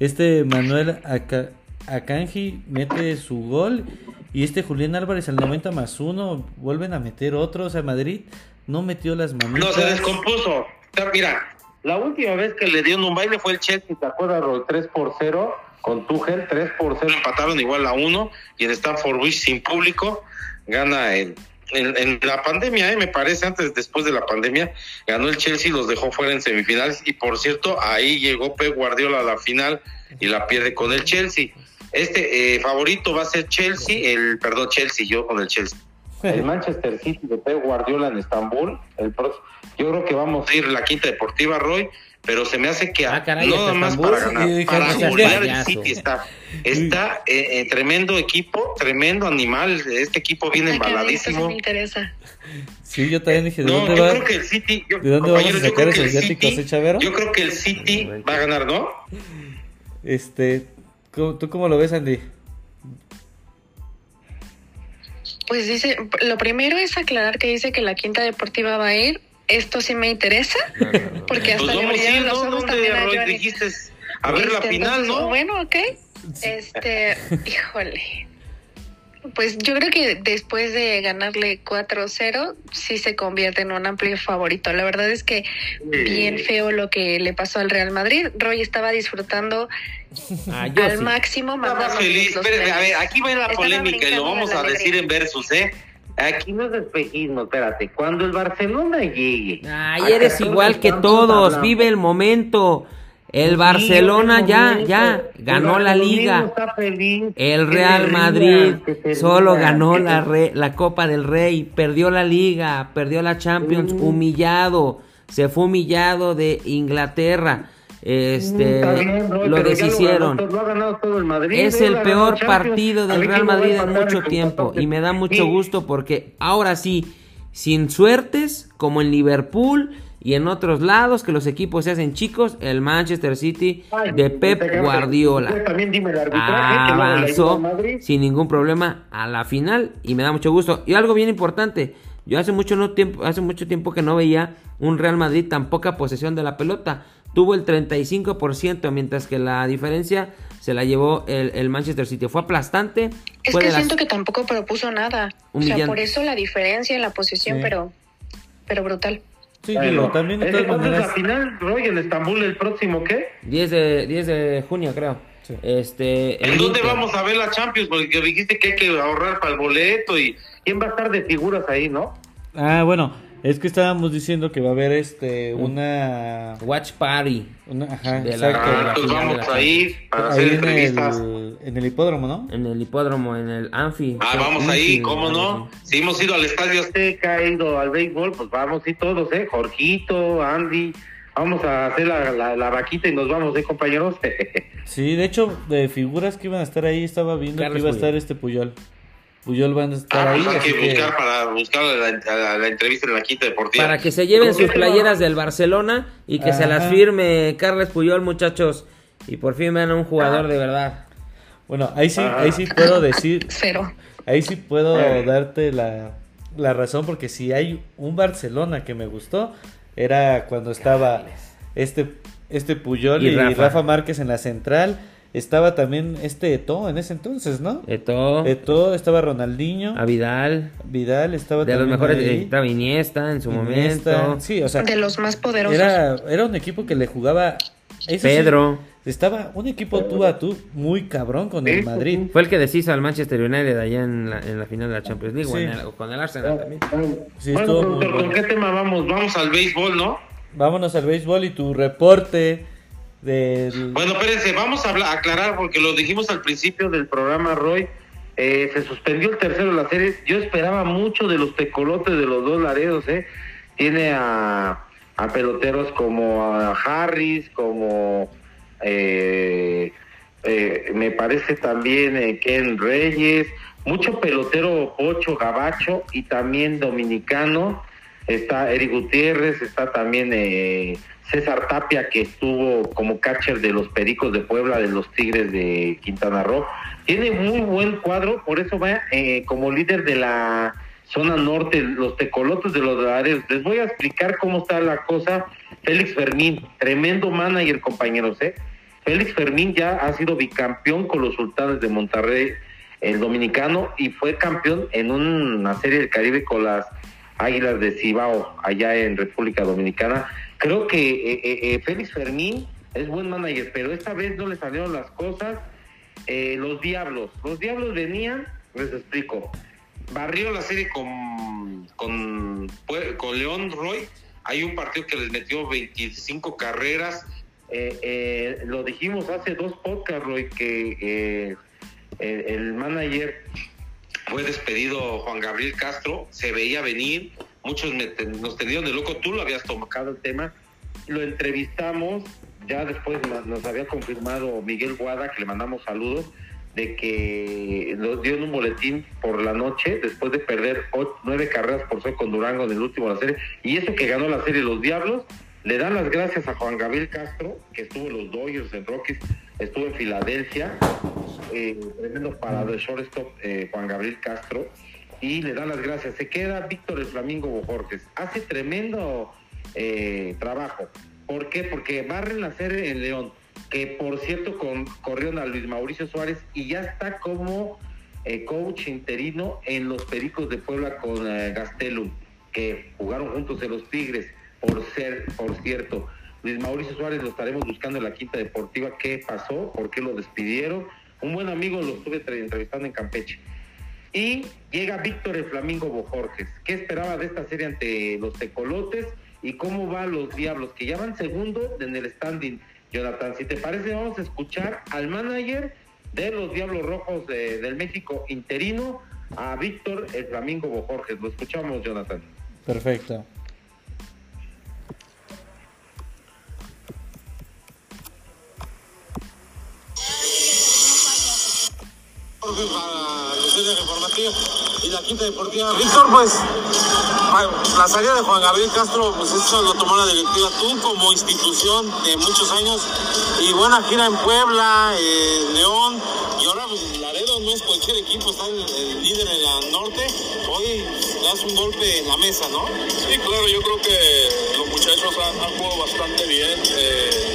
este Manuel Aka- Akanji mete su gol. Y este Julián Álvarez al 90 más 1 vuelven a meter otro. O sea, Madrid no metió las No, manitas. se descompuso. Mira, la última vez que le dieron un baile fue el Chelsea, ¿te acuerdas, Roy? 3 por 0 con Tuchel, 3 por 0 empataron igual a 1 y en Stanford Bridge sin público gana el, en, la pandemia, eh, me parece, antes, después de la pandemia, ganó el Chelsea, los dejó fuera en semifinales y por cierto, ahí llegó Pep Guardiola a la final y la pierde con el Chelsea. Este eh, favorito va a ser Chelsea, el perdón, Chelsea, yo con el Chelsea. El Manchester City de Pep Guardiola en Estambul, el próximo. Yo creo que vamos a ir la quinta deportiva, Roy, pero se me hace que Ah, caray, no nada más para ganar, Sí, para golear el. City está. Está eh, eh, tremendo equipo, tremendo animal. Este equipo viene embaladísimo. me interesa. Sí, yo también dije, ¿de No, dónde yo va? creo que el City. yo- ¿De dónde vamos a sacar esos el asiáticos, City- eh, Chavero? Yo creo que el City va a ganar, ¿no? Este, ¿cómo- ¿tú cómo lo ves, Andy? Pues dice, lo primero es aclarar que dice que la quinta deportiva va a ir. Esto sí me interesa, porque hasta Pues le vamos a ir, los ¿no? ojos ¿Dónde, también a Roy? Johnny. Dijiste a ver la Este, final, entonces, ¿no? Bueno, ok. Este, híjole. Pues yo creo que después de ganarle 4-0, sí se convierte en un amplio favorito. La verdad es que bien feo lo que le pasó al Real Madrid. Roy estaba disfrutando Ah, al sí. máximo. Feliz. a ver, aquí va la Estaba polémica y lo vamos a decir alegría. en versus, ¿eh? Aquí no es espejismo, espérate. Cuando el Barcelona llegue. Ay, a eres igual que todos, vive el momento. El Barcelona ya, ya, ganó la liga. El Real Madrid solo ganó la, re- la Copa del Rey, perdió la liga, perdió la Champions, humillado, se fue humillado de Inglaterra. Este, bien, lo deshicieron. lo ganado el Madrid, Es él el peor partido del Real Madrid en mucho tiempo y me da mucho gusto porque ahora sí, sin suertes, como en Liverpool y en otros lados que los equipos se hacen chicos, el Manchester City Ay, de Pep Guardiola también dime el arbitraje, avanzó sin ningún problema a la final y me da mucho gusto. Y algo bien importante, yo hace mucho no tiempo, hace mucho tiempo que no veía un Real Madrid tan poca posesión de la pelota. Tuvo el 35%, mientras que la diferencia se la llevó el, el Manchester City. Fue aplastante. Es fue que las- siento que tampoco propuso nada. O sea, por eso la diferencia en la posición, Sí. pero, pero brutal. Sí, Bueno, digo, también de ¿es- todas ¿Cuándo es maneras. la final, Roy, en Estambul el próximo qué? 10 de, 10 de junio, creo. Sí. Este, ¿En dónde Inter. vamos a ver la Champions? Porque dijiste que hay que ahorrar para el boleto y quién va a estar de figuras ahí, ¿no? Ah, bueno, es que estábamos diciendo que va a haber este una, Watch Party. una ajá, De la- exacto. Ah, la pues de vamos la a ir para hacer en entrevistas. el, en el hipódromo, ¿no? En el hipódromo, en el Anfi. Ah, vamos ahí, ¿cómo no? Si hemos ido al Estadio Azteca, he ido al béisbol, pues vamos y todos, ¿eh? Jorgito, Andy, vamos a hacer la, la, la vaquita y nos vamos, ¿eh, compañeros? Sí, de hecho, de figuras que iban a estar ahí, estaba viendo Carlos que iba a Puyol. estar este Puyol. Puyol van a estar Ah, ahí. pues hay que que- buscar para buscar la, la- la entrevista en la quinta deportiva. Para que se lleven ¿Con qué sus playeras del Barcelona y que se las firme Carles Puyol, muchachos. Y por fin vean a un jugador de verdad. Bueno, ahí sí, Ah. ahí sí puedo decir, Cero. ahí sí puedo Eh. darte la, la razón porque si hay un Barcelona que me gustó era cuando estaba este este Puyol Y y, Rafa. Rafa. Márquez en la central, estaba también este Eto'o en ese entonces, ¿no? Eto, Eto'o, estaba Ronaldinho, a Vidal, Vidal estaba de los también mejores, ahí, estaba Iniesta en su Iniesta, momento. Sí, o sea, De los más poderosos. era, era un equipo que le jugaba sí, Pedro. estaba un equipo tú a tú muy cabrón con el Madrid. Fue el que deshizo al Manchester United allá en la, en la final de la Champions League o, Sí. en el- o con el Arsenal también. Sí, bueno, ¿con qué tema vamos? Vamos al béisbol, ¿no? Vámonos al béisbol y tu reporte del... Bueno, espérense, vamos a aclarar porque lo dijimos al principio del programa, Roy. Eh, se suspendió el tercero de la serie. Yo esperaba mucho de los tecolotes de los dos laredos, ¿eh? Tiene a, a peloteros como Harris, como eh, eh, me parece también eh, Ken Reyes, mucho pelotero pocho gabacho y también dominicano. Está Eric Gutiérrez, está también eh, César Tapia, que estuvo como catcher de los Pericos de Puebla, de los Tigres de Quintana Roo. Tiene muy buen cuadro, por eso va eh, como líder de la zona norte, los tecolotes de los Laredos. Les voy a explicar cómo está la cosa. Félix Fermín, tremendo manager, compañeros, ¿eh? Félix Fermín ya ha sido bicampeón con los Sultanes de Monterrey, el dominicano, y fue campeón en una serie del Caribe con las Águilas de Cibao, allá en República Dominicana. Creo que eh, eh, eh, Félix Fermín es buen manager, pero esta vez no le salieron las cosas. Los Diablos, los Diablos venían, les explico, barrió la serie con, con, con León Roy. Hay un partido que les metió 25 carreras. Lo dijimos hace dos podcasts, Roy, que el manager fue despedido Juan Gabriel Castro, se veía venir, muchos me nos tenían de loco, tú lo habías tocado el tema, lo entrevistamos, ya después nos había confirmado Miguel Guada, que le mandamos saludos, de que nos dio en un boletín por la noche, después de perder nueve carreras por ser con Durango en el último de la serie, y eso que ganó la serie Los Diablos, le dan las gracias a Juan Gabriel Castro, que estuvo en los Dodgers, en Rockies, estuvo en Filadelfia, eh, tremendo parado de shortstop eh, Juan Gabriel Castro y le dan las gracias. Se queda Víctor el Flamingo Bojorges. Hace tremendo eh, trabajo. ¿Por qué? Porque barren la serie en León, que por cierto con, corrieron a Luis Mauricio Suárez y ya está como coach interino en los Pericos de Puebla con Gastelum, que jugaron juntos en los Tigres, por ser, por cierto. Luis Mauricio Suárez lo estaremos buscando en la quinta deportiva. ¿Qué pasó? ¿Por qué lo despidieron? Un buen amigo lo estuve entre- entrevistando en Campeche. Y llega Víctor el Flamingo Bojorges. ¿Qué esperaba de esta serie ante los tecolotes? ¿Y cómo van los diablos? Que ya van segundo en el standing. Jonathan, si te parece, vamos a escuchar al manager de los Diablos Rojos de- del México interino, a Víctor el Flamingo Bojorges. Lo escuchamos, Jonathan. Perfecto. Para informativos y la quinta deportiva. Víctor, pues la salida de Juan Gabriel Castro, pues eso lo tomó la directiva tú como institución de muchos años y buena gira en Puebla, eh, León y ahora pues Laredo no es cualquier equipo, está el, líder en la norte. Hoy das un golpe en la mesa, ¿no? Sí, claro, yo creo que los muchachos han, han jugado bastante bien. eh,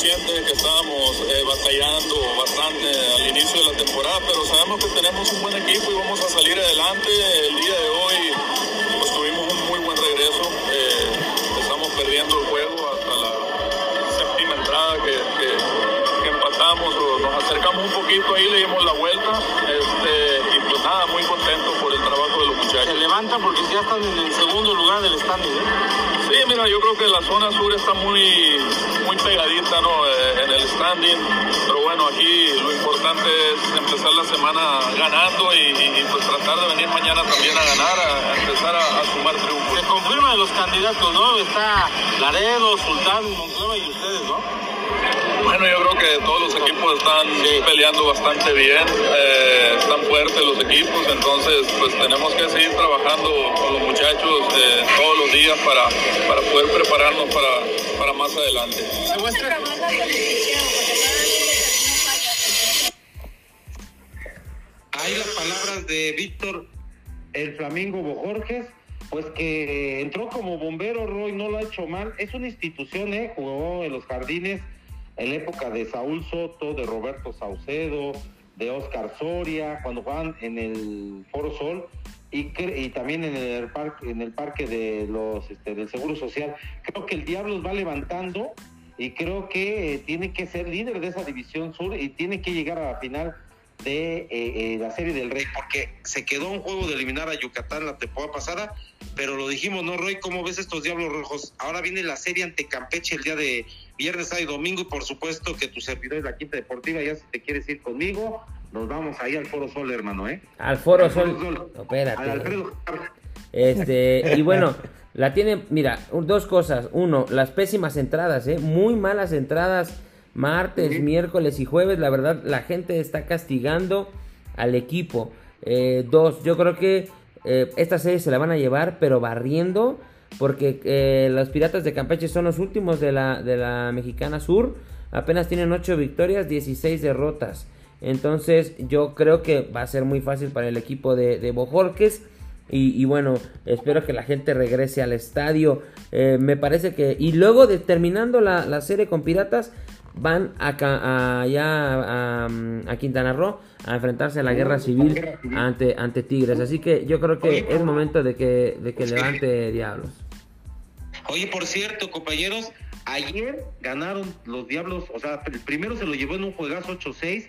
conscientes que estábamos eh, batallando bastante al inicio de la temporada, pero sabemos que tenemos un buen equipo y vamos a salir adelante. El día de hoy pues, tuvimos un muy buen regreso. eh, estamos perdiendo el juego hasta la séptima entrada que, que- que empatamos o nos acercamos un poquito ahí, le dimos la vuelta. Este, y pues nada, muy contento por el trabajo de los muchachos. Se levanta porque ya están en el segundo lugar del standing. ¿eh? Sí, mira, yo creo que la zona sur está muy, muy pegadita ¿no? Eh, en el standing, pero bueno, aquí lo importante es empezar la semana ganando y, y- y, pues tratar de venir mañana también a ganar, a, a empezar a, a sumar triunfos. Se confirman los candidatos, ¿no? Está Laredo, Sultán, Monclova y ustedes, ¿no? Bueno, yo creo que todos los equipos están peleando bastante bien, eh, están fuertes los equipos, entonces pues tenemos que seguir trabajando con los muchachos eh, todos los días para, para poder prepararnos para, para más adelante. Hay las palabras de Víctor el Flamingo Bojorges, pues que entró como bombero, Roy, no lo ha hecho mal. Es una institución, ¿eh? Jugó en los jardines en la época de Saúl Soto, de Roberto Saucedo, de Oscar Soria, cuando jugaban en el Foro Sol y, y también en el parque, en el parque de los este, del Seguro Social. Creo que el Diablos va levantando y creo que eh, tiene que ser líder de esa división sur y tiene que llegar a la final de eh, eh, la serie del Rey, porque se quedó un juego de eliminar a Yucatán la temporada pasada, pero lo dijimos, ¿no, Roy? ¿Cómo ves estos Diablos Rojos? Ahora viene la serie ante Campeche el día de viernes, sábado y domingo, y por supuesto que tu servidor es la Quinta Deportiva, ya si te quieres ir conmigo, nos vamos ahí al Foro Sol, hermano, ¿eh? Al Foro Al Sol. Sol. Espérate. Al Alfredo. Este, y bueno, la tiene, mira, dos cosas. Uno, las pésimas entradas, ¿eh? Muy malas entradas martes, Sí. miércoles y jueves. La verdad, la gente está castigando al equipo. Eh, dos, yo creo que eh, esta serie se la van a llevar, pero barriendo. Porque eh, los Piratas de Campeche son los últimos de la, de la Mexicana Sur. Apenas tienen 8 victorias, 16 derrotas. Entonces yo creo que va a ser muy fácil para el equipo de, de Bojorques. Y, y bueno, espero que la gente regrese al estadio. Eh, me parece que... Y luego de terminando la, la serie con Piratas, van acá, allá a, a Quintana Roo a enfrentarse a la guerra civil ante, ante Tigres. Así que yo creo que es momento de que, de que levante Diablos. Oye, por cierto, compañeros, ayer ganaron los Diablos, o sea, el primero se lo llevó en un juegazo 8-6,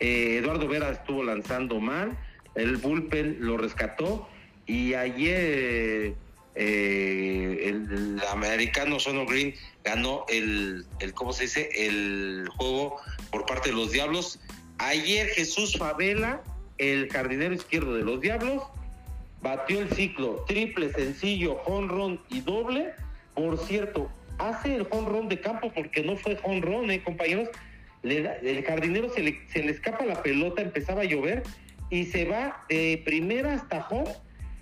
eh, Eduardo Vera estuvo lanzando mal, el bullpen lo rescató y ayer eh, el, americano Sono Green ganó el, el, ¿cómo se dice? El juego por parte de los Diablos. Ayer Jesús Favela, el jardinero izquierdo de los Diablos, batió el ciclo triple, sencillo, run y doble. Por cierto, hace el run de campo porque no fue run, ¿eh, compañeros? El jardinero se le, se le escapa la pelota, empezaba a llover y se va de primera hasta home.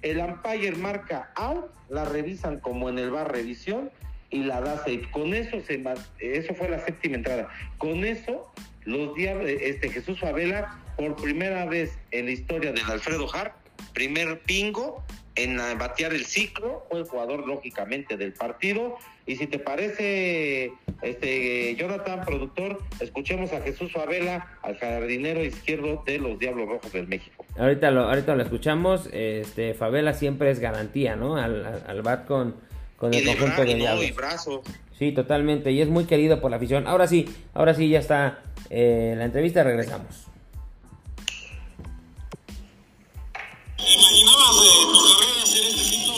El umpire marca out, la revisan como en el bar revisión y la da safe. Con eso se eso fue la séptima entrada. Con eso los diablos, este Jesús Favela por primera vez en la historia del Alfredo Hart, primer pingo en batear el ciclo, fue el jugador lógicamente del partido. Y si te parece, este Jonathan, productor, escuchemos a Jesús Favela, al jardinero izquierdo de los Diablos Rojos del México. Ahorita lo, ahorita lo escuchamos. Este, Favela siempre es garantía, ¿no? Al, al, al bat con, con el conjunto de Diablos. y brazo. Sí, totalmente. Y es muy querido por la afición. Ahora sí, ahora sí ya está eh, la entrevista. Regresamos. ¿Imaginabas eh, tu carrera hacer este ciclo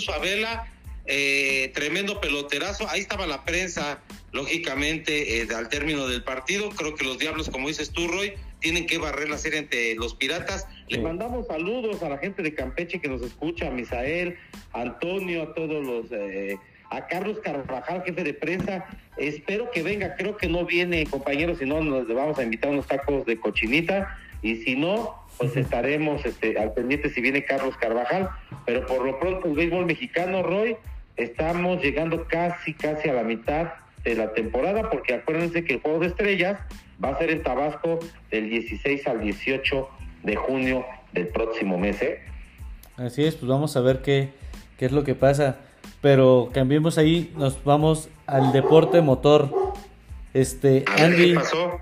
Jesús Favela, eh, tremendo peloterazo. Ahí estaba la prensa, lógicamente, eh, al término del partido. Creo que los Diablos, como dices tú, Roy, tienen que barrer la serie ante los Piratas. Le Sí. mandamos saludos a la gente de Campeche que nos escucha, a Misael, a Antonio, a todos los... eh, a Carlos Carvajal, jefe de prensa. Espero que venga, creo que no viene, compañeros, si no, nos vamos a invitar unos tacos de cochinita. Y si no, pues estaremos este, al pendiente si viene Carlos Carvajal. Pero por lo pronto, el béisbol mexicano, Roy, estamos llegando casi, casi a la mitad de la temporada, porque acuérdense que el juego de estrellas va a ser en Tabasco del 16 al 18 de junio del próximo mes. ¿eh? Así es, pues vamos a ver qué, qué es lo que pasa. Pero cambiemos ahí, nos vamos al deporte motor. Este, Andy, ¿Qué pasó?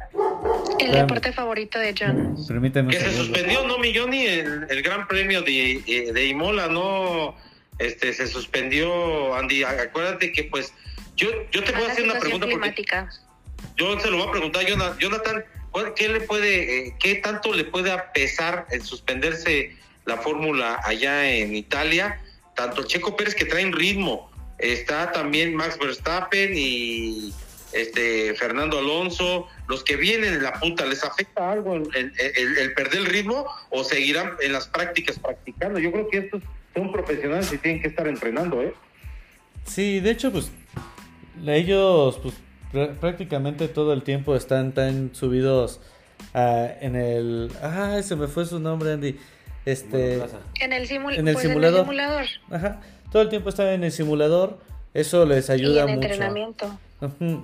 El deporte favorito de John. permíteme Que se suspendió, ¿no, Milloni? El, el Gran Premio de, eh, de Imola, ¿no? Este, se suspendió, Andy. Acuérdate que, pues, yo, yo te voy a La hacer una pregunta porque climática. yo se lo voy a preguntar a Jonathan. Jonathan, ¿cuál- ¿qué le puede, eh, qué tanto le puede pesar el suspenderse la fórmula allá en Italia? Tanto Checo Pérez que trae en ritmo, está también Max Verstappen y este Fernando Alonso, los que vienen en la punta, ¿les afecta algo el, el- el- el perder el ritmo o seguirán en las prácticas practicando? Yo creo que estos son profesionales y tienen que estar entrenando, ¿eh? Sí, de hecho, pues ellos pues, prá- prácticamente todo el tiempo están tan subidos ah, en el... Ah, se me fue su nombre, Andy. Este... En el, simul- En el pues simulador. En el simulador. Ajá, todo el tiempo están en el simulador. Eso les Y ayuda en mucho. entrenamiento.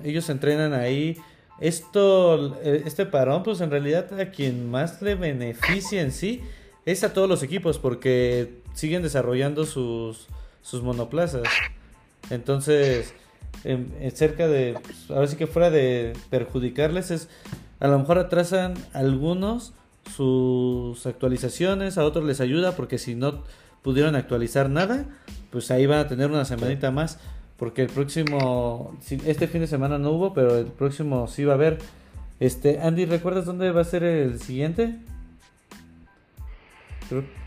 Ellos entrenan ahí. Esto, eh, este parón, pues en realidad a quien más le beneficia en sí es a todos los equipos porque siguen desarrollando sus, sus monoplazas. Entonces, en, en cerca de, pues, ahora sí que fuera de perjudicarles, es a lo mejor atrasan algunos sus actualizaciones, a otros les ayuda porque si no pudieron actualizar nada, pues ahí van a tener una semanita más. Porque el próximo, este fin de semana no hubo, pero el próximo sí va a haber. Este, Andy, ¿recuerdas dónde va a ser el siguiente?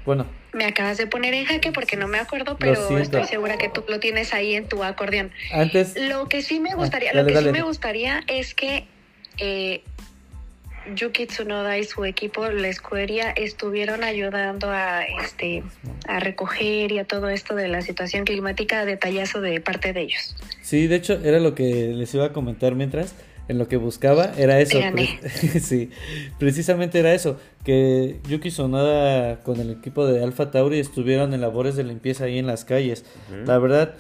Bueno, Me acabas de poner en jaque porque no me acuerdo, pero estoy segura que tú lo tienes ahí en tu acordeón. antes, Lo que sí me gustaría, Ah, dale, lo que dale. sí me gustaría es que eh, Yuki Tsunoda y su equipo, la escudería, estuvieron ayudando a este a recoger y a todo esto de la situación climática, detallazo de parte de ellos. sí, de hecho era lo que les iba a comentar mientras, en lo que buscaba, era eso. Pre- sí, precisamente era eso, que Yuki Sonada con el equipo de Alpha Tauri estuvieron en labores de limpieza ahí en las calles. La verdad,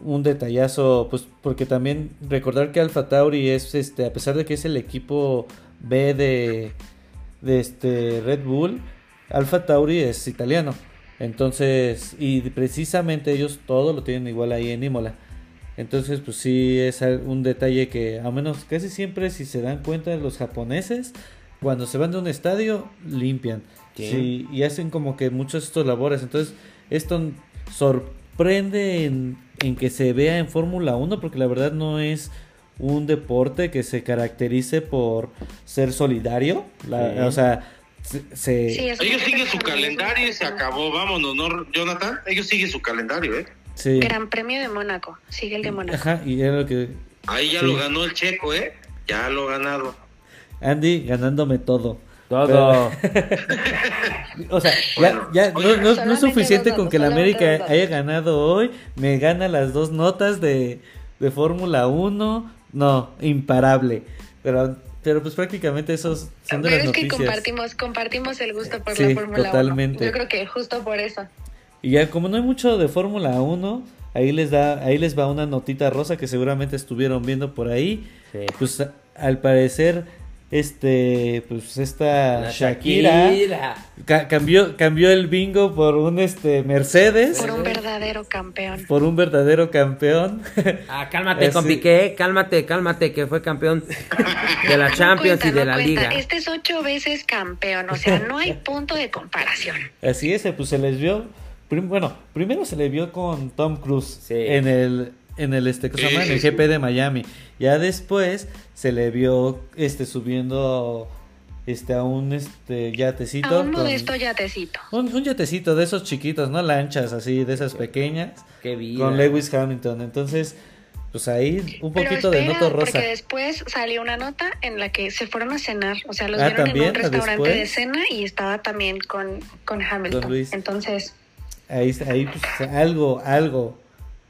un detallazo, pues porque también recordar que Alpha Tauri es, este, a pesar de que es el equipo B de, de este Red Bull, Alpha Tauri es italiano. Entonces, y precisamente ellos todo lo tienen igual ahí en Imola. Entonces, pues sí es un detalle que, a menos casi siempre, si se dan cuenta los japoneses, cuando se van de un estadio, limpian. Sí. Y hacen como que muchos estos labores. Entonces, esto sorprende en, en que se vea en Fórmula 1, porque la verdad no es un deporte que se caracterice por ser solidario. La- Sí. O sea, se, se- Sí, es Ellos siguen su calendario y se acabó. Vámonos, ¿no, Jonathan? Ellos siguen su calendario, ¿eh? sí. Gran Premio de Mónaco, sigue el de Mónaco. Ajá, y era lo que Ahí ya Sí. lo ganó el checo, ¿eh? Ya lo ha ganado. Andy ganándome todo. Todo. O sea, Bueno, ya, ya no, no- no es suficiente con que la América haya ganado hoy, me gana las dos notas de, de Fórmula 1, no, imparable. Pero, pero pues prácticamente esos son de Pero las es que noticias. compartimos, compartimos el gusto por Sí, la Fórmula 1. totalmente. Yo creo que justo por eso. Y ya como no hay mucho de Fórmula 1, ahí les da, ahí les va una notita rosa que seguramente estuvieron viendo por ahí. Sí. Pues al parecer, este, pues esta La Shakira, Shakira. ca- cambió, cambió el bingo por un este Mercedes, Por un verdadero campeón. por un verdadero campeón. Ah, cálmate con Así- Piqué, cálmate, cálmate, que fue campeón de la Champions No y de no la cuenta. Liga. Este es ocho veces campeón, o sea, no hay punto de comparación. Así es, pues se les vio, prim- bueno, primero se le vio con Tom Cruise Sí. en el en el este ¿cómo se llama? en el. GP de Miami. Ya después se le vio este subiendo este a un este yatecito A un con- modesto yatecito. un, un yatecito de esos chiquitos, no lanchas así de esas pequeñas Qué vida. con Lewis Hamilton. Entonces, pues ahí un Pero poquito de espera, noto rosa. porque después salió una nota en la que se fueron a cenar, o sea, los Ah, vieron en ¿también? un restaurante ¿Después? de cena y estaba también con, con Hamilton. Luis. Entonces, Ahí ahí pues algo algo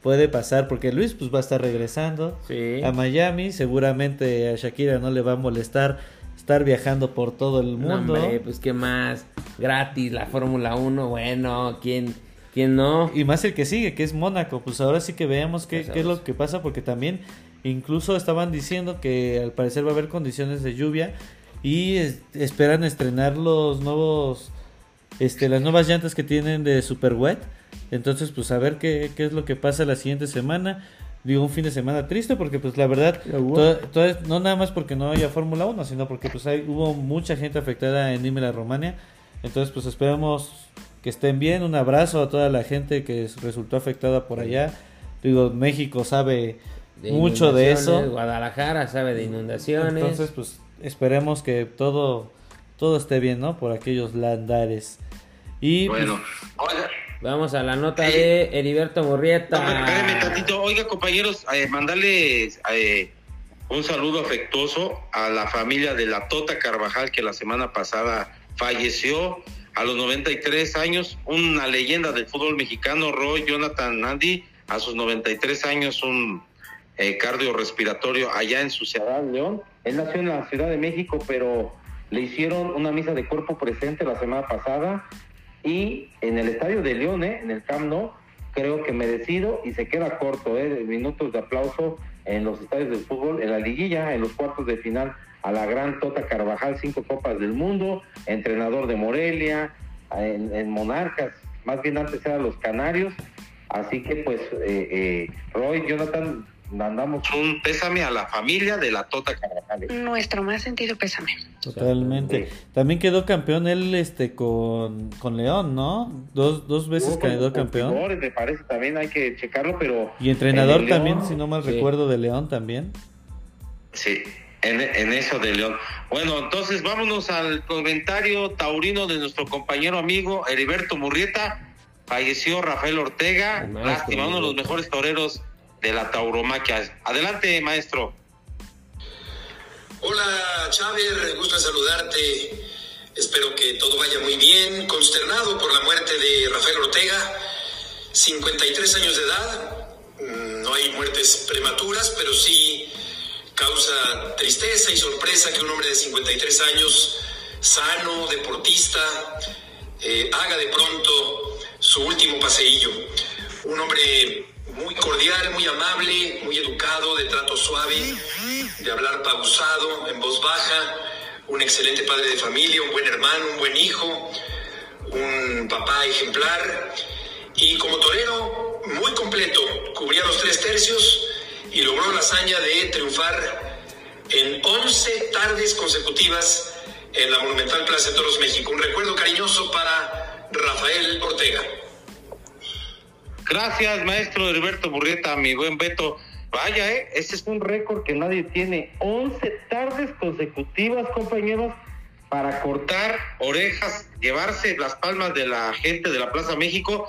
puede pasar porque Luis pues va a estar regresando. Sí. a Miami. Seguramente a Shakira no le va a molestar estar viajando por todo el No, mundo. hombre, pues qué más. Gratis, la Fórmula 1, bueno, ¿quién, quién no? Y más el que sigue, que es Mónaco. Pues ahora sí que veamos qué, qué es lo que pasa, porque también incluso estaban diciendo que al parecer va a haber condiciones de lluvia y es- esperan estrenar los nuevos este, las nuevas llantas que tienen de Super Wet. Entonces, pues a ver qué, qué es lo que pasa la siguiente semana. Digo, un fin de semana triste porque, pues la verdad, toda- toda- no nada más porque no haya Fórmula 1, sino porque pues hay, hubo mucha gente afectada en Imola, Romania. Entonces, pues esperamos que estén bien. Un abrazo a toda la gente que resultó afectada por allá. Digo, México sabe De mucho de eso. Guadalajara sabe de inundaciones. Entonces, pues esperemos que todo todo esté bien, ¿no? Por aquellos landares. Y pues, Bueno, oiga, Vamos a la nota de Heriberto no, Murrieta. espérame tantito. Oiga, compañeros, eh, mandarle eh, un saludo afectuoso a la familia de la Tota Carvajal que la semana pasada falleció a los 93 años. Una leyenda del fútbol mexicano, Roy Jonathan Nandi, a sus 93 años, un eh, cardiorrespiratorio allá en su ciudad, León. Él nació en la Ciudad de México, pero le hicieron una misa de cuerpo presente la semana pasada y en el estadio de León, en el Camp creo que merecido y se queda corto, ¿eh? minutos de aplauso en los estadios del fútbol, en la liguilla, en los cuartos de final a la gran Tota Carvajal, cinco copas del mundo, entrenador de Morelia, en, en Monarcas, más bien antes eran los Canarios, así que pues eh, eh, Roy, Jonathan, mandamos un pésame a la familia de la Tota Carvajal. ¿eh? Nuestro más sentido pésame. totalmente. También quedó campeón él este con, con León, ¿no? Dos, dos veces quedó campeón. me parece, también hay que checarlo, pero... Y entrenador en el León- también, si no mal Sí. recuerdo, de León también. Sí, en, en eso de León. Bueno, entonces vámonos al comentario taurino de nuestro compañero amigo Heriberto Murrieta. Falleció Rafael Ortega, lástima, uno de los mejores toreros de la tauromaquia. Adelante, maestro. Hola Chávez, gusto en saludarte. Espero que todo vaya muy bien. Consternado por la muerte de Rafael Ortega, 53 años de edad. Mm, No hay muertes prematuras, pero sí causa tristeza y sorpresa que un hombre de 53 años, sano, deportista, eh, haga de pronto su último paseillo. Un hombre muy cordial, muy amable, muy educado, de trato suave, de hablar pausado, en voz baja, un excelente padre de familia, un buen hermano, un buen hijo, un papá ejemplar y como torero muy completo, cubría los tres tercios y logró la hazaña de triunfar en 11 tardes consecutivas en la Monumental Plaza de Toros México. Un recuerdo cariñoso para Rafael Ortega. Gracias, maestro Heriberto Murrieta, mi buen Beto. Vaya, ¿eh? ese es un récord que nadie tiene. 11 tardes consecutivas, compañeros, para cortar orejas, llevarse las palmas de la gente de la Plaza México.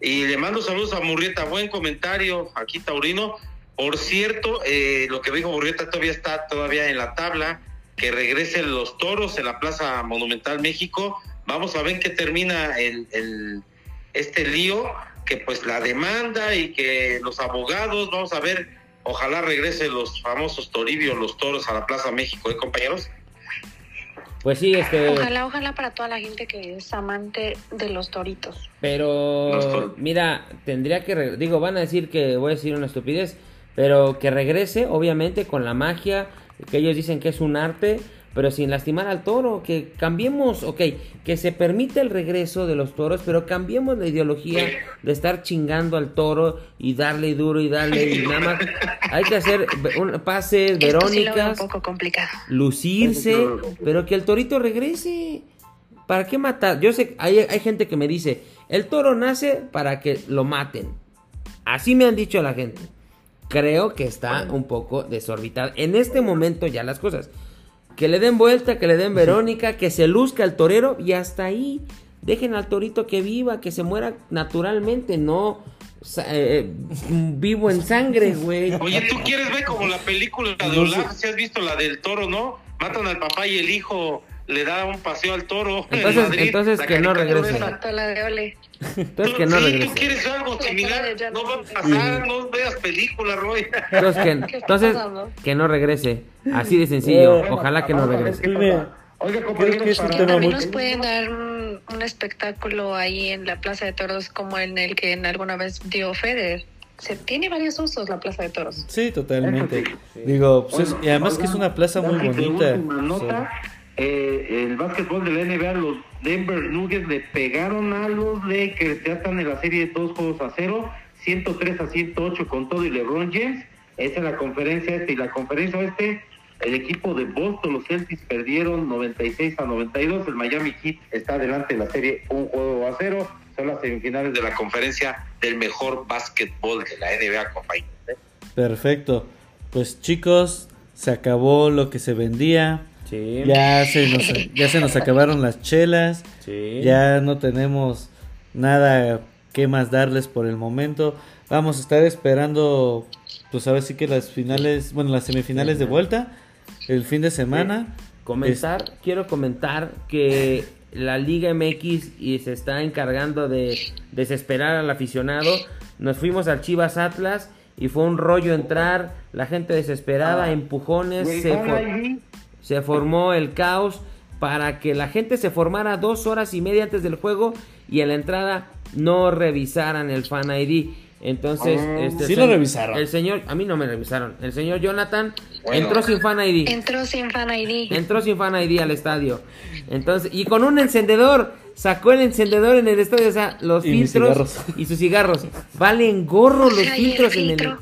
Y le mando saludos a Murrieta. Buen comentario aquí, Taurino. Por cierto, eh, lo que dijo Murrieta todavía está todavía en la tabla. Que regresen los toros en la Plaza Monumental México. Vamos a ver qué termina el- este lío. Que pues la demanda y que los abogados, vamos a ver, ojalá regresen los famosos Toribio, los toros a la Plaza México, ¿eh, compañeros? Pues sí, este. Ojalá, ojalá para toda la gente que es amante de los toritos. Pero, mira, tendría que. re- Digo, van a decir que voy a decir una estupidez. Pero que regrese, obviamente, con la magia. Que ellos dicen que es un arte. Pero sin lastimar al toro. Que cambiemos, ok. Que se permite el regreso de los toros. Pero cambiemos la ideología de estar chingando al toro. Y darle y duro y darle. Y nada más. Hay que hacer un, pases, Esto sí un verónicas poco complicado. lucirse, pero que el torito regrese. ¿Para qué matar? Yo sé, hay, hay gente que me dice, el toro nace para que lo maten. Así me han dicho la gente. Creo que está un poco desorbitada. En este momento ya las cosas. Que le den vuelta, que le den Verónica, que se luzca el torero y hasta ahí. Dejen al torito que viva, que se muera naturalmente, no sa- eh, vivo en sangre, güey. Oye, ¿tú quieres ver como la película de Olaf? Si has visto la del toro, ¿no? Matan al papá y el hijo le da un paseo al toro. en Entonces- Madrid, entonces que no regrese. Entonces que no sí, regrese. tú quieres algo La similar, no va a pasar, no veas películas, Roy. Entonces, que, ¿Qué está entonces, que no regrese. Así de sencillo. Eh, Ojalá que no regrese. Oiga, compañeros, que es un para- tema También muy- nos pueden dar un, un espectáculo ahí en la Plaza de Toros como en el que en alguna vez dio Federer. Se tiene varios usos la Plaza de Toros. Sí, totalmente. Sí. Digo, pues es- Bueno, y además que es una plaza muy bonita. última o nota, sea, eh, el básquetbol de la NBA, los Denver Nuggets le pegaron a los Lakers, ya están en la serie dos juegos a cero, 103 a 108 con todo y LeBron James. Esa es la conferencia este y la conferencia este. El equipo de Boston, los Celtics perdieron 96 a 92. El Miami Heat está adelante en la serie un juego a cero. Son las semifinales de la conferencia del mejor básquetbol de la NBA, compañeros. ¿eh? Perfecto. Pues chicos, se acabó lo que se vendía. Sí. Ya se nos, ya se nos acabaron las chelas. Sí. Ya no tenemos nada que más darles por el momento. Vamos a estar esperando, pues a ver si que las finales, bueno, las semifinales de vuelta, el fin de semana. Comentar, quiero comentar que la Liga MX y se está encargando de desesperar al aficionado. Nos fuimos al Chivas Atlas y fue un rollo entrar, la gente desesperada, empujones, Y el se, ID, se formó el caos para que la gente se formara dos horas y media antes del juego y en la entrada no revisaran el Fan ID. Entonces, Ah. este, Sí el lo revisaron. El señor, a mí no me revisaron. El señor Jonathan Bueno. entró sin Fan ID. Entró sin fan ID. Entró sin fan ID al estadio. Entonces, y con un encendedor. Sacó el encendedor en el estadio. O sea, los Y filtros y sus cigarros. Valen gorro los Ay, el filtros en el,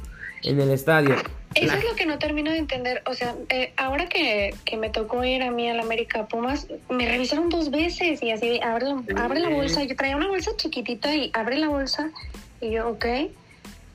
en el estadio. Eso La- es lo que no termino de entender. O sea, eh, ahora que, que me tocó ir a mí al América Pumas, me revisaron dos veces y así, abre, la- abre la bolsa. Yo traía una bolsa chiquitita y abre la bolsa y yo, ok.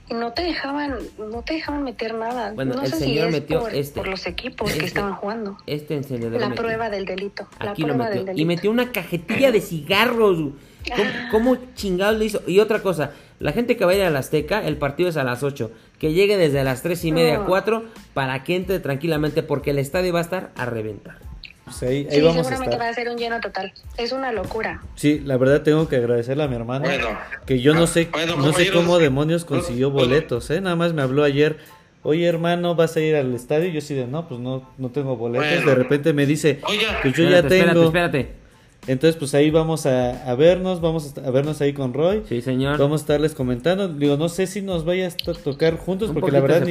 Y no te dejaban, no te dejaban meter nada. Bueno, no el sé si señor es metió por, este. por los equipos Este. que estaban jugando. Este encendedor. La metió. prueba del delito. La lo prueba metió. del delito. Y metió una cajetilla de cigarros. ¿Cómo, Ah. cómo chingados lo hizo? Y otra cosa, la gente que va a ir a la Azteca, el partido es a las 8. Que llegue desde las 3 y media, No. 4, para que entre tranquilamente, porque el estadio va a estar a reventar. Pues ahí, ahí Sí, vamos a seguramente va a ser un lleno total. Es una locura. Sí, la verdad tengo que agradecerle a mi hermano. Bueno. que yo no sé, Bueno, no sé compañeros, cómo demonios consiguió boletos, ¿eh? Nada más me habló ayer. Oye, hermano, ¿vas a ir al estadio? Yo sí de, no, pues no, no tengo boletos. Bueno. De repente me dice, Oiga. pues yo ya tengo. Espérate, espérate. Entonces, pues ahí vamos a, a vernos, vamos a, vernos ahí con Roy. Sí, señor. Vamos a estarles comentando. Digo, no sé si nos vaya a to- tocar juntos, Un porque la verdad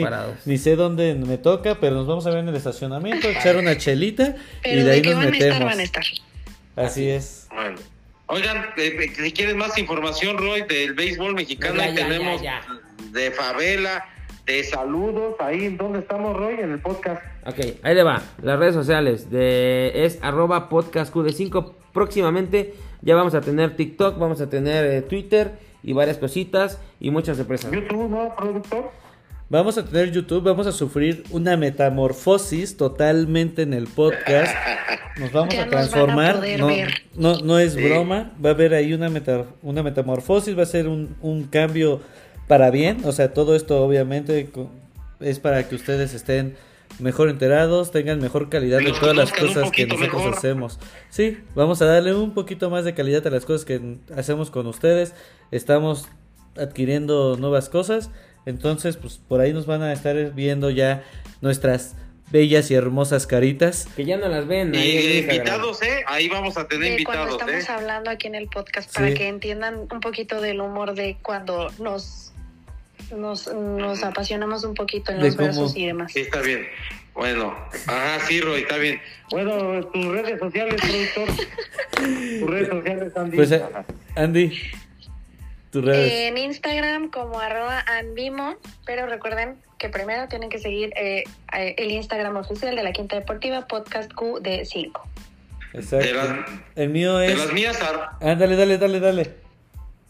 ni, sé dónde me toca, pero nos vamos a ver en el estacionamiento, echar una chelita Pero y de de, ahí que nos van a metemos. estar, van a estar. Así es. Bueno. Oigan, eh, eh, si quieren más información, Roy, del béisbol mexicano, Ya, ahí tenemos ya, de favela, de saludos, ahí donde estamos, Roy, en el podcast. Ok, ahí le va. Las redes sociales de es arroba podcast QD5. Próximamente ya vamos a tener TikTok, vamos a tener eh, Twitter y varias cositas y muchas sorpresas. YouTube, ¿no, productor? Vamos a tener YouTube, vamos a sufrir una metamorfosis totalmente en el podcast. Nos vamos Ya a nos van a transformar. poder no, ver. no, no es Sí. broma. Va a haber ahí una, meta- una metamorfosis, va a ser un, un cambio para bien. O sea, todo esto obviamente es para que ustedes estén mejor enterados, tengan mejor calidad de todas las cosas que nosotros mejor. hacemos. Sí, vamos a darle un poquito más de calidad a las cosas que hacemos con ustedes. Estamos adquiriendo nuevas cosas. Entonces, pues por ahí nos van a estar viendo ya nuestras bellas y hermosas caritas. Que ya no las ven. Y ahí eh, invitados, ¿eh? Ahí vamos a tener de cuando invitados, estamos ¿eh? hablando aquí en el podcast para Sí. que entiendan un poquito del humor de cuando nos nos, nos apasionamos un poquito en De los cómo- versos y demás. Sí, está bien. Bueno, ajá, sí, Roy, está bien. Bueno, tus redes sociales, productor. tus redes sociales, Andy. Pues, eh. Andy, tus redes. En Instagram como arroba anvimo, pero recuerden que primero tienen que seguir eh, eh, el Instagram oficial de la Quinta Deportiva, podcast QD5. Exacto. de las- El mío De es. las mías, Ándale, dale, dale, dale.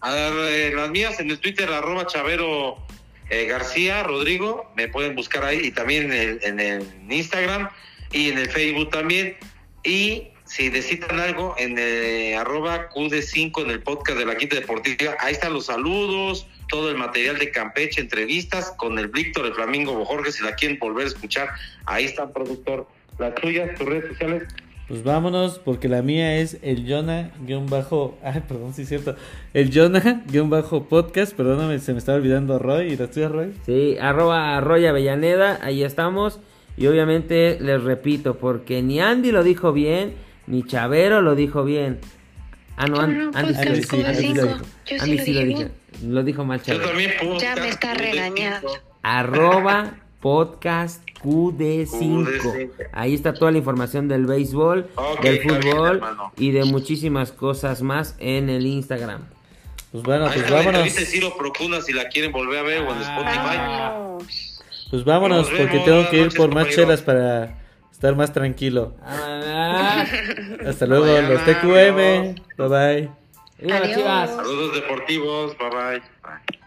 A ver, eh, las mías en el Twitter, arroba Chavero eh, García Rodrigo, me pueden buscar ahí y también en el, en el Instagram y en el Facebook también. Y si necesitan algo, en eh, arroba QD5 en el podcast de la Quinta Deportiva, ahí están los saludos, todo el material de Campeche, entrevistas con el Víctor, el Flamingo Bojorge, si la quieren volver a escuchar, ahí está, productor. Las tuyas, tus redes sociales. Pues vámonos, porque la mía es el Jonah guion bajo. Ay, perdón, sí es cierto. El Jonah guion bajo podcast. Perdóname, se me estaba olvidando Roy. ¿Y las tuyas, Roy? Sí, arroba Roy Avellaneda, ahí estamos. Y obviamente les repito, porque ni Andy lo dijo bien, ni Chavero lo dijo bien. Ah, no, No, Andy, Andy podcast sí, QD5. Andy sí lo dijo. Yo sí Andy lo sí lo dije dijo. Lo dijo mal Yo Chavero. Ya me está QD5. regañando. Arroba podcast QD5. QD5. Ahí está toda la información del béisbol, del bien, fútbol y de muchísimas cosas más en el Instagram. Pues bueno, Ahí pues vámonos. Ciro Procuna si la quieren volver a ver o en Spotify. Vámonos. Pues vámonos vemos, porque tengo que ir por más chelas para estar más tranquilo. Ah, Hasta luego, los TQM. adiós. Bye bye. ¡Viva las Adiós. Saludos deportivos. Bye bye. Bye.